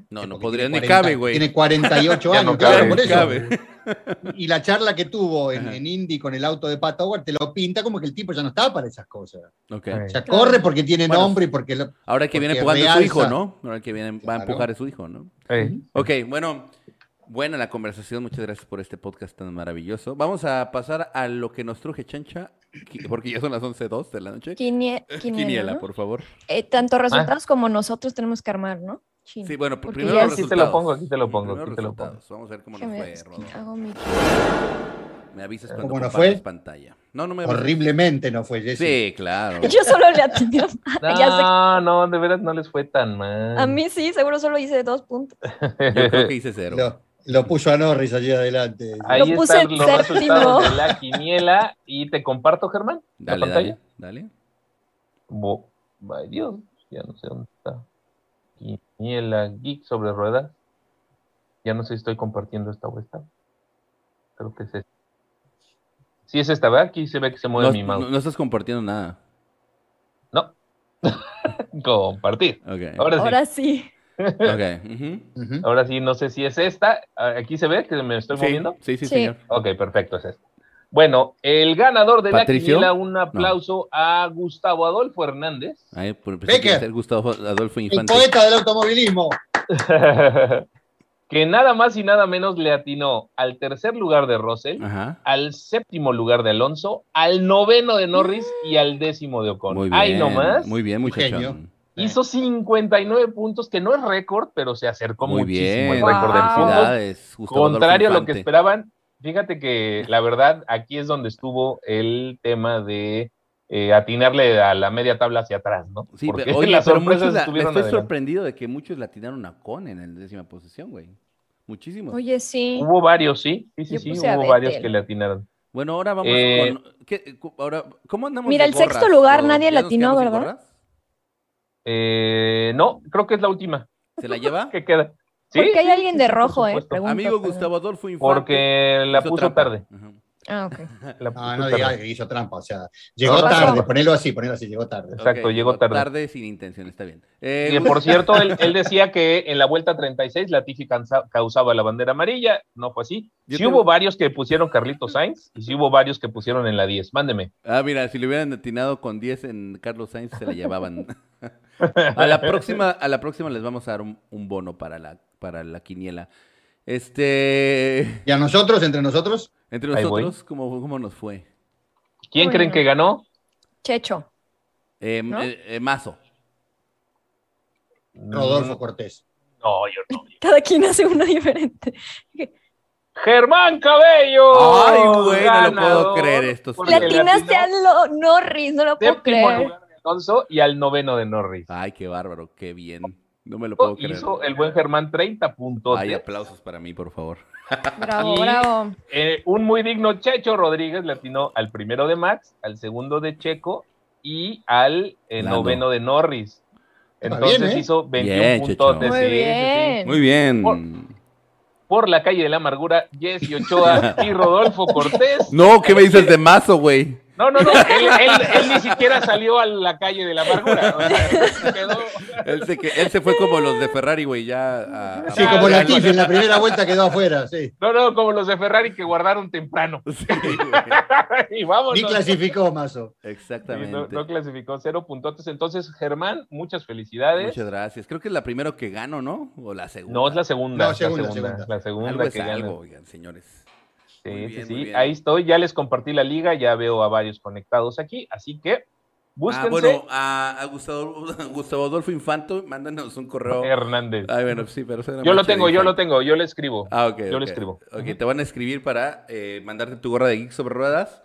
No, no podría, tiene ni 40 cabe, güey. Tiene 48 <laughs> Ya años, no claro, cabe, por eso. cabe. Y la charla que tuvo en, Indy con el auto de Pat Howard te lo pinta como que el tipo ya no está para esas cosas. Ok. Eh. O sea, corre porque tiene Bueno, nombre y porque... lo- Ahora que viene empujando a su hijo. ¿no? Ahora que viene, va a empujar a su hijo, ¿no? eh, Ok, bueno, buena la conversación. Muchas gracias por este podcast tan maravilloso. Vamos a pasar a lo que nos truje Chancha, porque ya son las 11.02 de la noche. Quinie- <laughs> quiniela, Quiniela, ¿no? por favor. Eh, tanto resultados como nosotros tenemos que armar, ¿no? Chin. Sí, bueno, Porque primero ya los es- Aquí te lo resultados. pongo, aquí te lo pongo, aquí te lo resultados. Vamos a ver cómo nos fue, hago mi- Me avisas ¿Cómo cuando nos compartas fue? pantalla. No, no me. Horriblemente no fue Jesse. Sí, claro. <laughs> Yo solo le atiné. a- <laughs> ya sé- No, no, de verdad no les fue tan mal. a mí sí, seguro solo hice dos puntos. Yo creo que hice cero. Lo, lo puso a Norris allí adelante. Ahí Lo puse están los séptimo. resultados de la quiniela y te comparto, Germán. la Dale, pantalla. dale, dale. Ay, Dios, ya no sé dónde está. Quiniela Geek sobre ruedas. Ya no sé si estoy compartiendo esta o esta. Creo que es esta. Sí, es esta, ¿verdad? Aquí se ve que se mueve No, mi mouse. no- no estás compartiendo nada. No. <laughs> Compartir. Ok. Ahora sí. Ahora sí. <laughs> Ahora sí, no sé si es esta. Aquí se ve que me estoy Sí, moviendo. sí, sí, Sí. señor. Ok, perfecto, es esta. Bueno, el ganador de ¿Patricio? la quiniela, un aplauso a Gustavo Adolfo Hernández. Ahí, por ser Gustavo Adolfo El poeta del automovilismo. <laughs> que nada más y nada menos le atinó al tercer lugar de Russell, Ajá. al séptimo lugar de Alonso, al noveno de Norris y al décimo de Ocon. Muy bien. Ahí nomás. Muy bien, Genio. Hizo 59 puntos, que no es récord, pero se acercó Muy muchísimo bien. al récord del Wow. Adolfo Contrario a lo que esperaban, fíjate que la verdad aquí es donde estuvo el tema de eh, atinarle a la media tabla hacia atrás, ¿no? Sí, Porque pero, <laughs> oye, las pero sorpresas la- estuvieron estoy adelante. sorprendido de que muchos latinaron a Con en la décima posición, güey. Muchísimos. Oye, sí. Hubo varios, sí, sí, sí, sí, hubo varios que le atinaron. Bueno, ahora vamos Eh, con... ¿qué- cu- ahora, ¿Cómo andamos Mira, de el sexto lugar ¿O nadie quedamos sin ¿verdad? Eh, no, creo que es la última ¿Se la lleva? <laughs> que queda. Sí, Porque hay alguien de por rojo, eh. Pregunto, Amigo. Gustavo Adolfo Infante. Porque la puso trampa. tarde. Ajá. Ah, ok. <laughs> La No, no digas que hizo trampa. O sea, llegó tarde. Ponelo así, ponelo así, llegó tarde. Exacto, llegó tarde. Tarde sin intención, está bien. Eh, Y por cierto, él, <laughs> él decía que en la vuelta 36 Latifi cansa- causaba la bandera amarilla. No fue así. Yo sí te- hubo varios que pusieron Carlitos Sainz y sí hubo varios que pusieron en la 10. Mándeme. Ah, mira, si le hubieran atinado con 10 en Carlos Sainz, se la llevaban. <laughs> a, la próxima, a la próxima les vamos a dar un, un bono para la, para la quiniela. Este. ¿Y a nosotros, entre nosotros? Entre nosotros, ¿cómo, cómo nos fue? ¿Quién Bueno. creen que ganó? Checho. Eh, ¿No? eh, eh, Mazo. Rodolfo Cortés. No, yo no. <laughs> Cada quien hace una diferente. Germán Cabello. Ay, güey, no lo puedo creer esto. a lo Norris, no lo puedo Séptimo creer. lugar de Alonso y al noveno de Norris. Ay, qué bárbaro, qué bien. No me lo puedo creer. Hizo el buen Germán 30 puntos. Ay, aplausos para mí, por favor. Bravo, Y- bravo. Eh, un muy digno Checho Rodríguez le atinó al primero de Max, al segundo de Checo y al eh, noveno de Norris. Entonces bien, ¿eh? hizo 21 Bien, puntos. Checho. Muy bien. Muy bien. Por- Por la calle de la amargura, Jesse Ochoa <laughs> y Rodolfo Cortés. No, ¿qué me dices de Mazo, güey? No, no, no, él, él- él ni siquiera salió a la calle de la amargura. o sea, quedó- Él se, que- él se fue como los de Ferrari, güey, ya. a- a- Sí, como la Tiffy en la primera vuelta quedó afuera, sí. No, no, como los de Ferrari que guardaron temprano. Sí, <laughs> y vámonos. Ni clasificó, Mazo. Exactamente. no, no clasificó cero puntotes. Entonces, Germán, muchas felicidades. Muchas gracias. Creo que es la primera que gano, ¿no? O la segunda. No, es la segunda. No, la segunda, segunda, segunda. La segunda que algo, oigan, señores. Sí, Muy sí, bien, sí. muy bien. Ahí estoy. Ya les compartí la liga. Ya veo a varios conectados aquí. Así que, búsquense Ah, bueno, a, a Gustavo, <laughs> Gustavo Adolfo Infanto, mándanos un correo. Hernández. Ay, bueno, sí, pero yo lo tengo, yo lo tengo. Yo le escribo. Ah, ok. Yo le escribo. Ok, te van a escribir para eh, mandarte tu gorra de Geek sobre ruedas.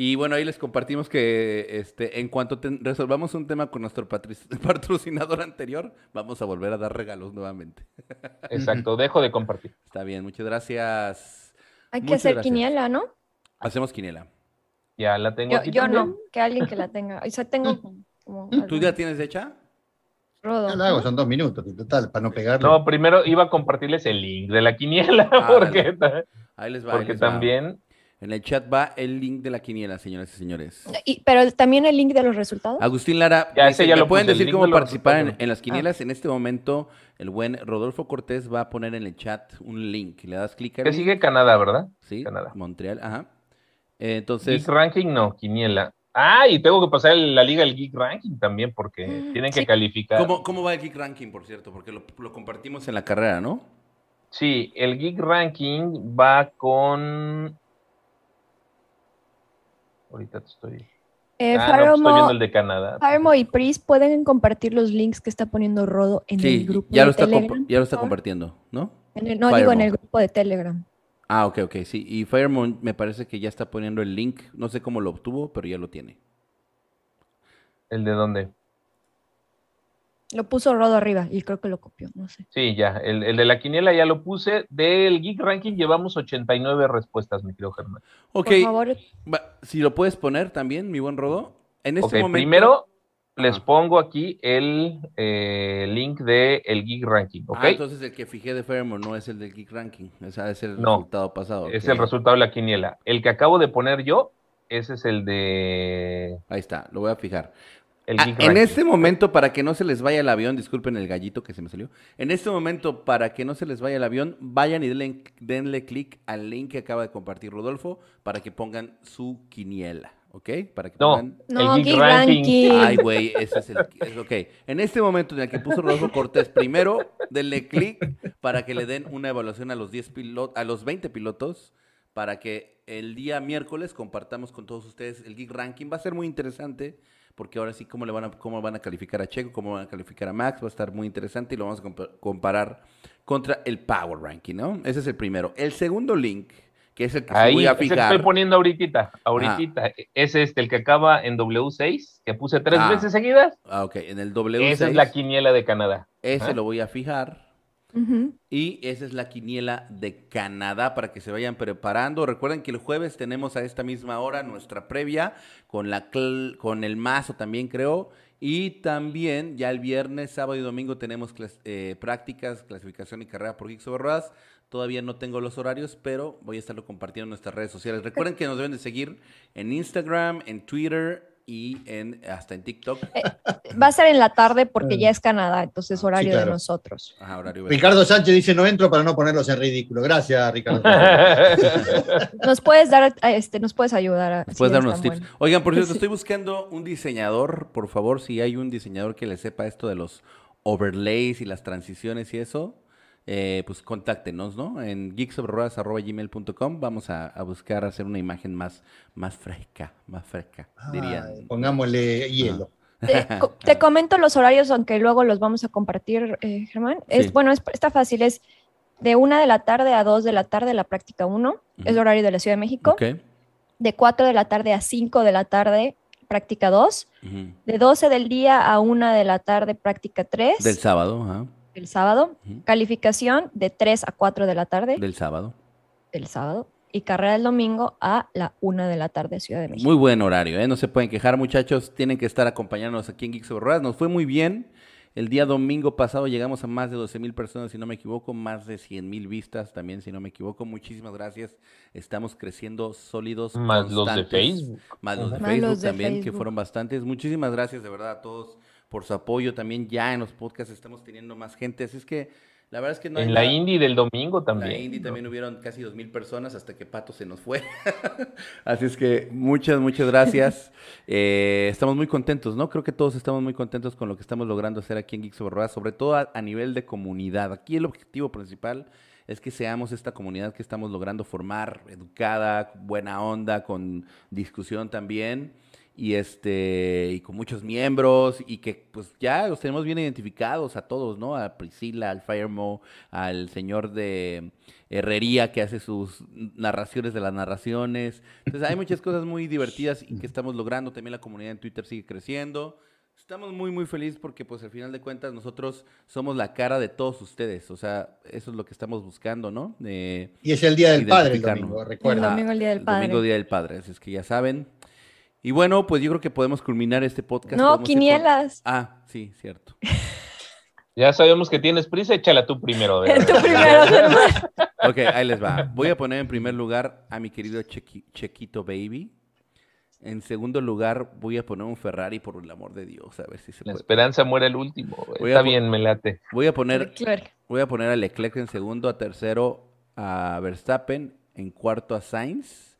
Y bueno, ahí les compartimos que este, en cuanto resolvamos un tema con nuestro <laughs> patrocinador anterior, vamos a volver a dar regalos nuevamente. <laughs> Exacto, dejo de compartir. Está bien, muchas gracias. Hay que hacer quiniela, ¿no? Hacemos quiniela. Ya la tengo. Yo, aquí yo no, que alguien que la <laughs> tenga. O sea, tengo como. ¿Tú ya tienes hecha? Rodo. Ya la hago, son dos minutos en total, para no pegarle. No, primero iba a compartirles el link de la quiniela, <laughs> ah, porque, ahí les va, porque también. En el chat va el link de la quiniela, señoras y señores. pero también el link de los resultados. Agustín Lara, ya, ya lo pueden decir cómo participar en, las quienielas? En este momento, el buen Rodolfo Cortés va a poner en el chat un link. Le das clic Que sigue Canadá, ¿verdad? Sí, Canadá. Montreal, ajá. entonces... Geek Ranking no, quiniela. Ah, y tengo que pasar la liga el Geek Ranking también, porque mm, tienen que calificar. ¿Cómo, ¿Cómo, va el Geek Ranking, por cierto? Porque lo, lo compartimos en la carrera, ¿no? Sí, el Geek Ranking va con Ahorita te estoy. Eh, ah, no, pues estoy viendo el de Canadá. Farmo y Pris pueden compartir los links que está poniendo Rodo en el grupo ya de lo está Telegram. Ya lo está compartiendo, ¿no? no, digo en el grupo de Telegram. Ah, ok, ok, sí. Y Firemon me parece que ya está poniendo el link. No sé cómo lo obtuvo, pero ya lo tiene. ¿El de dónde? Lo puso Rodo arriba y creo que lo copió, no sé. Sí, ya, el, de la quiniela ya lo puse. Del Geek Ranking llevamos 89 respuestas, mi querido Germán. Ok, si lo puedes poner también, mi buen Rodo. En este momento... primero les pongo aquí el eh, link del el Geek Ranking, ¿ok? Ah, entonces el que fijé de Fairmore no es el del Geek Ranking, ese es el resultado pasado. Es el resultado de la quiniela. El que acabo de poner yo, ese es el de... Ahí está, lo voy a fijar. Ah, en este momento, para que no se les vaya el avión, disculpen el gallito que se me salió. En este momento, para que no se les vaya el avión, vayan y denle, denle clic al link que acaba de compartir Rodolfo para que pongan su quiniela. ¿ok? Para que no, pongan... no, el Geek ranking. Ay, güey, ese es el... Es, ok, en este momento en el que puso Rodolfo Cortés, primero denle clic para que le den una evaluación a los 10 pilotos, a los 20 pilotos, para que el día miércoles compartamos con todos ustedes el Geek Ranking. Va a ser muy interesante porque ahora sí cómo le van a, cómo van a calificar a Checo, cómo van a calificar a Max, va a estar muy interesante y lo vamos a comparar contra el Power Ranking, ¿no? Ese es el primero. El segundo link, que es el que voy a fijar. estoy poniendo ahorita, ahorita. Es este, el que acaba en W6, que puse tres ah. veces seguidas. Ah, ok, en el W6. Esa es la quiniela de Canadá. Ese lo voy a fijar. Y esa es la quiniela de Canadá para que se vayan preparando. Recuerden que el jueves tenemos a esta misma hora nuestra previa con, la con el mazo también creo. Y también ya el viernes, sábado y domingo tenemos eh, prácticas, clasificación y carrera por Geeks Over Todavía no tengo los horarios, pero voy a estarlo compartiendo en nuestras redes sociales. Recuerden que nos deben de seguir en Instagram, en Twitter y en, hasta en TikTok. Eh, va a ser en la tarde porque ya es Canadá, entonces horario de nosotros. Ricardo Sánchez dice no entro para no ponerlos en ridículo. Gracias, Ricardo. <laughs> nos puedes dar, este, nos puedes ayudar. A, puedes dar unos tips. Oigan, por cierto, estoy buscando un diseñador, por favor, si hay un diseñador que le sepa esto de los overlays y las transiciones y eso eh, pues contáctenos, ¿no? En geeksobrodas.gmail.com vamos a, buscar hacer una imagen más, más fresca, más fresca, dirían. Pongámosle hielo. <laughs> Te, comento los horarios, aunque luego los vamos a compartir, eh, Germán. Es, Bueno, está fácil, es de una de la tarde a dos de la tarde la práctica 1, es el horario de la Ciudad de México. De 4 de la tarde a 5 de la tarde, práctica 2. De 12 del día a 1 de la tarde, práctica 3. Del sábado, ajá el sábado. Calificación de 3 a 4 de la tarde. Del sábado. Del sábado. Y carrera del domingo a la 1 de la tarde, Ciudad de México. Muy buen horario, ¿eh? No se pueden quejar, muchachos. Tienen que estar acompañándonos aquí en Geeks Ruedas. Nos fue muy bien. El día domingo pasado llegamos a más de 12 mil personas, si no me equivoco, más de 100 mil vistas también, si no me equivoco. Muchísimas gracias. Estamos creciendo sólidos. Más los de Facebook. Más los de Facebook también, que fueron bastantes. Muchísimas gracias de verdad a todos por su apoyo. También ya en los podcasts estamos teniendo más gente. Así es que la verdad es que no En la Indie del domingo también. En la Indie también hubieron casi dos mil personas hasta que Pato se nos fue. <laughs> Así es que muchas, muchas gracias. <laughs> Eh, estamos muy contentos, ¿no? Creo que todos estamos muy contentos con lo que estamos logrando hacer aquí en Geeks Over sobre todo a, nivel de comunidad. Aquí el objetivo principal es que seamos esta comunidad que estamos logrando formar, educada, buena onda, con discusión también y este y con muchos miembros y que pues ya los tenemos bien identificados a todos, ¿no? A Priscila, al Firemo, al señor de Herrería que hace sus narraciones de las narraciones. Entonces hay muchas cosas muy divertidas y que estamos logrando. También la comunidad en Twitter sigue creciendo. Estamos muy, muy felices porque, pues, al final de cuentas, nosotros somos la cara de todos ustedes. O sea, eso es lo que estamos buscando, ¿no? y es el Día del Padre el domingo, recuerda. El domingo, el Día del Padre. El domingo, Día del Padre. Así es que ya saben. Y bueno, pues yo creo que podemos culminar este podcast. No, quinielas. Ah, sí, cierto. <laughs> Ya sabemos que tienes prisa, échala tú primero. <laughs> tú primero, <laughs> Ok, ahí les va. Voy a poner en primer lugar a mi querido Chequito Baby. En segundo lugar, voy a poner un Ferrari por el amor de Dios, a ver si se La esperanza muere el último. Está bien, me late. Voy a poner voy a poner a Leclerc en segundo, a tercero a Verstappen, en cuarto a Sainz,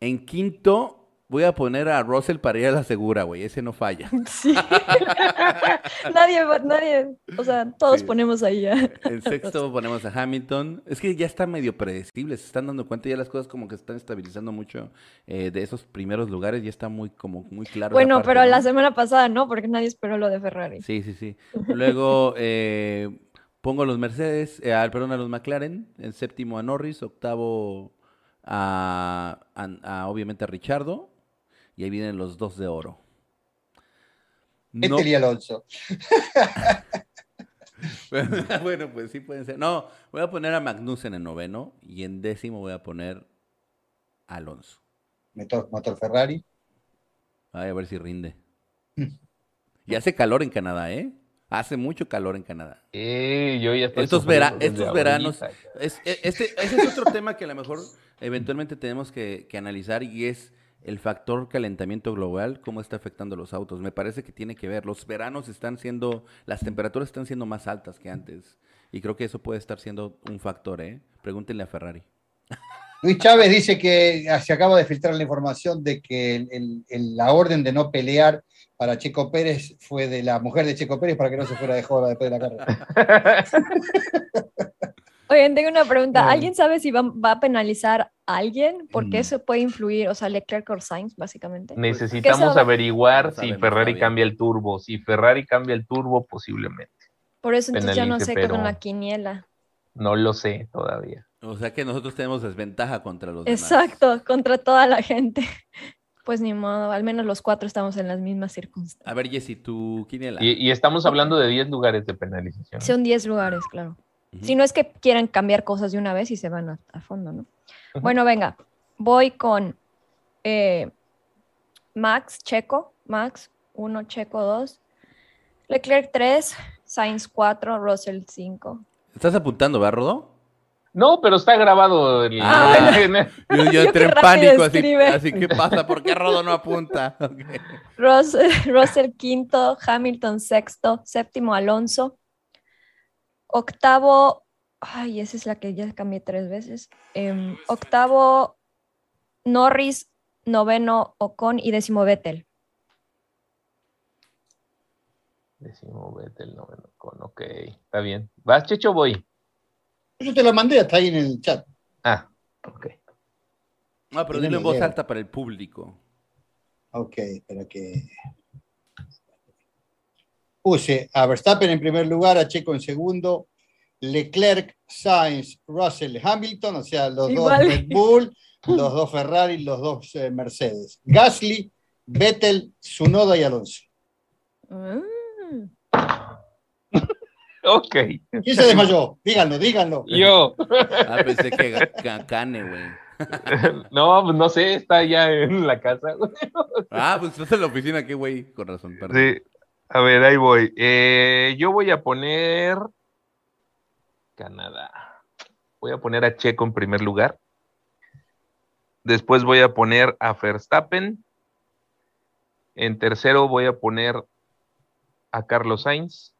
en quinto Voy a poner a Russell para ir a la segura, güey. Ese no falla. <laughs> Sí. <laughs> nadie, nadie, o sea, todos ponemos ahí ya. En <laughs> sexto ponemos a Hamilton. Es que ya está medio predecible. Se están dando cuenta ya las cosas como que se están estabilizando mucho eh, de esos primeros lugares. Ya está muy, como muy claro. Bueno, pero la semana pasada no, porque nadie esperó lo de Ferrari. Sí, sí, sí. Luego eh, pongo a los Mercedes, eh, perdón, a los McLaren. En séptimo a Norris, octavo a, a obviamente a Richardo y ahí vienen los dos de oro. No... Este Alonso. <laughs> bueno, pues sí pueden ser. No, voy a poner a Magnussen en noveno y en décimo voy a poner a Alonso. Motor, Ferrari. Ay, a ver si rinde. Y hace calor en Canadá, ¿eh? Hace mucho calor en Canadá. Eh, yo ya estoy estos, estos veranos. Es, e, este, ese es otro <laughs> tema que a lo mejor eventualmente tenemos que, que analizar y es el factor calentamiento global, cómo está afectando los autos. Me parece que tiene que ver. Los veranos están siendo, las temperaturas están siendo más altas que antes. Y creo que eso puede estar siendo un factor, ¿eh? Pregúntenle a Ferrari. <laughs> Luis Chávez dice que ah, se acaba de filtrar la información de que la orden de no pelear para Checo Pérez fue de la mujer de Checo Pérez para que no se fuera de joda después de la carrera. <laughs> Oigan, tengo una pregunta. ¿Alguien sabe si va, a penalizar a alguien? Porque mm. eso puede influir, o sea, Leclerc o Sainz, básicamente. Necesitamos averiguar si Ferrari cambia el turbo. Si Ferrari cambia el turbo, posiblemente. Por eso entonces ya no sé con la quiniela. No lo sé todavía. O sea que nosotros tenemos desventaja contra los demás. Exacto, contra toda la gente. <laughs> Pues ni modo, al menos los cuatro estamos en las mismas circunstancias. A ver, Jessy, tu quiniela. Y, estamos hablando de 10 lugares de penalización. Son 10 lugares, claro. Si no es que quieran cambiar cosas de una vez y se van a, fondo, ¿no? Bueno, venga, voy con eh, Max Checo, Max 1, Checo 2, Leclerc 3, Sainz 4, Russell 5. ¿Estás apuntando, verdad, Rodo? No, pero está grabado. El... Ah, <laughs> yo, entré en pánico, así, así, ¿qué pasa? ¿Por qué Rodo no apunta? <laughs> Russell, <laughs> Russell quinto, Hamilton sexto, séptimo Alonso, Octavo, ay, esa es la que ya cambié tres veces. Em, octavo, Norris, noveno, Ocon y décimo, Vettel. Décimo, Vettel, noveno, Ocon, ok, está bien. ¿Vas, Checho, voy? Yo te lo mandé, hasta ahí en el chat. Ah, ok. No, pero dilo en voz alta para el público. Ok, espera que puse a Verstappen en primer lugar, a Checo en segundo, Leclerc, Sainz, Russell, Hamilton, o sea, los dos Red Bull, los dos Ferrari, los dos eh, Mercedes. Gasly, Vettel, Sunoda y Alonso. Mm. <laughs> ok. ¿Quién se desmayó? Díganlo, díganlo. Yo. Ah, pensé que Cane, güey. <laughs> no, pues no sé, está ya en la casa. ah, pues estás en la oficina aquí, güey, con razón. Perdón. Sí, a ver, ahí voy. Eh, yo voy a poner Canadá. Voy a poner a Checo en primer lugar. Después voy a poner a Verstappen. En tercero voy a poner a Carlos Sainz.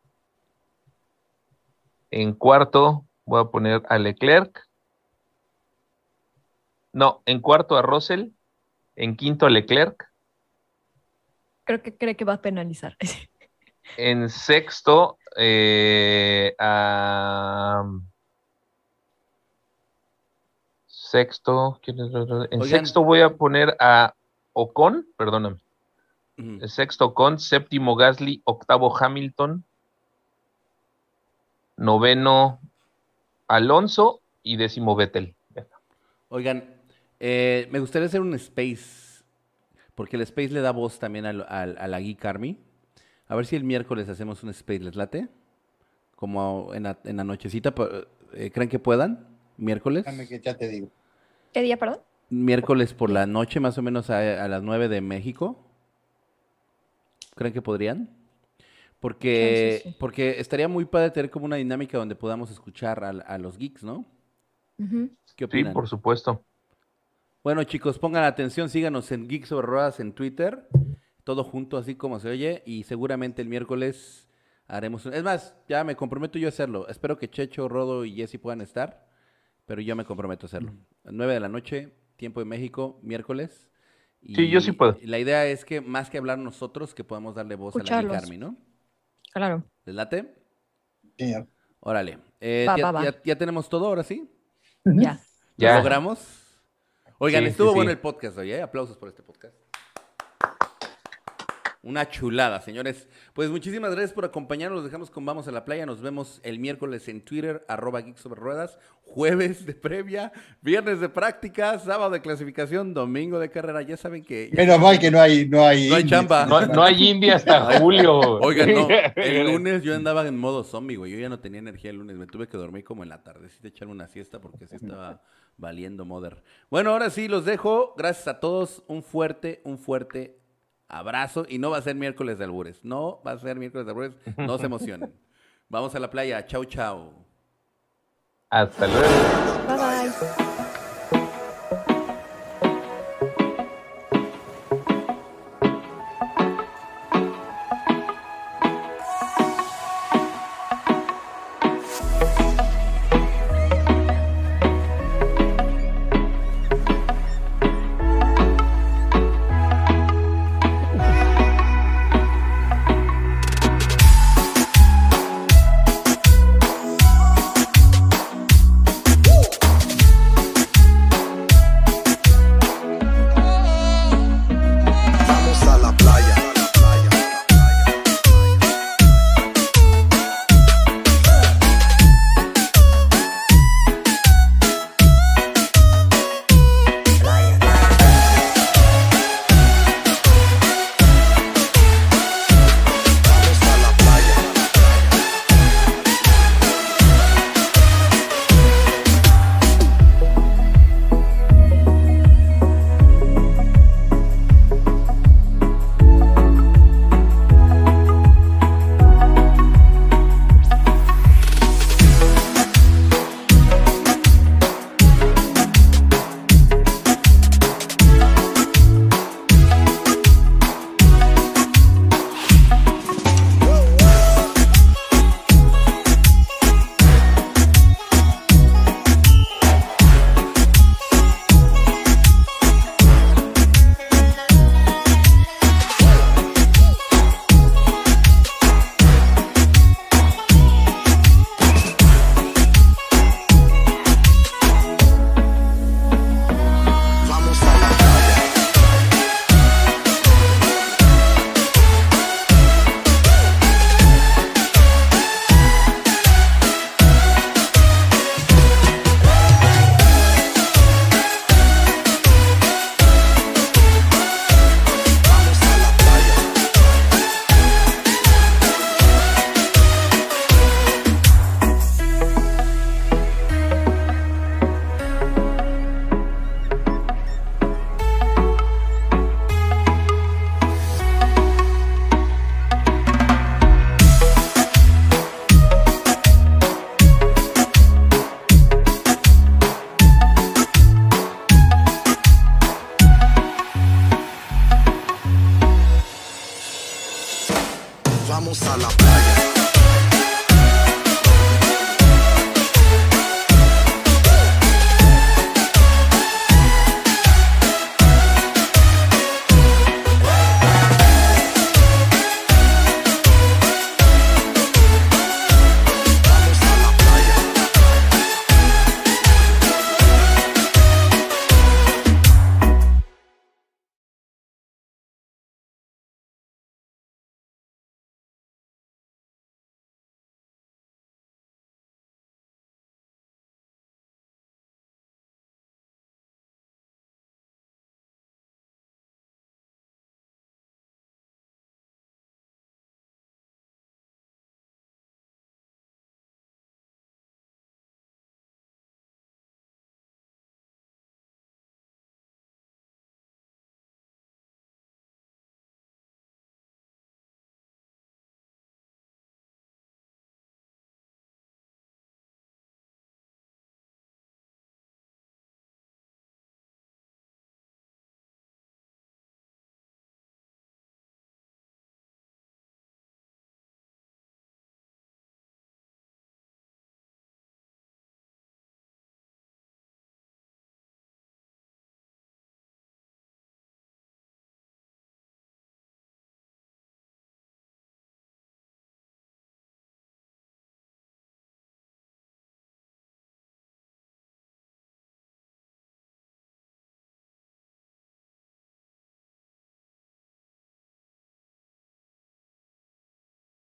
En cuarto voy a poner a Leclerc. No, en cuarto a Russell. En quinto a Leclerc. Creo que cree que va a penalizar. <laughs> En sexto, eh, sexto, En sexto voy a poner a Ocon, perdóname. Sexto Con, séptimo Gasly, octavo Hamilton, noveno Alonso y décimo Vettel. Oigan, eh, me gustaría hacer un space, porque el space le da voz también al- al- a la Geek Army. A ver si el miércoles hacemos un space, ¿les late? Como en la, en la nochecita, eh, ¿creen que puedan? ¿Miércoles? Déjame que ya te digo. ¿Qué día, perdón? Miércoles por la noche, más o menos a, a las 9 de México. ¿Creen que podrían? Porque, sí. porque estaría muy padre tener como una dinámica donde podamos escuchar a, a los geeks, ¿no? Ujú. ¿Qué Sí, por supuesto. Bueno, chicos, pongan atención, síganos en Geeks sobre Ruedas en Twitter, todo junto, así como se oye, y seguramente el miércoles haremos un... Es más, ya me comprometo yo a hacerlo. Espero que Checho, Rodo y Jesse puedan estar, pero yo me comprometo a hacerlo. A 9 de la noche, tiempo de México, miércoles. Y Sí, yo sí puedo. La idea es que más que hablar nosotros, que podamos darle voz a la. Army, ¿no? Claro. ¿Les late? Órale. Eh, Va, ya, va, va. ya- ya tenemos todo ahora sí? Ya. ¿Lo Ya. logramos? Oigan, sí, estuvo sí. bueno el podcast hoy, ¿eh? Aplausos por este podcast. Una chulada, señores. Pues muchísimas gracias por acompañarnos. Los dejamos con Vamos a la Playa. Nos vemos el miércoles en Twitter, arroba Geek sobre Ruedas. Jueves de previa, viernes de práctica, sábado de clasificación, domingo de carrera. Ya saben que... ya- Menos mal que no hay, no hay, No hay chamba. No, no hay India hasta <laughs> julio. Oigan, no. El <laughs> lunes yo andaba en modo zombie, güey. Yo ya no tenía energía el lunes. Me tuve que dormir como en la tardecita, echarme una siesta porque sí estaba valiendo mother. Bueno, ahora sí los dejo. Gracias a todos. Un fuerte, un fuerte abrazo. Y no va a ser miércoles de albures. No va a ser miércoles de albures. No se emocionen. <laughs> Vamos a la playa. Chau, chau. Hasta luego. Bye bye.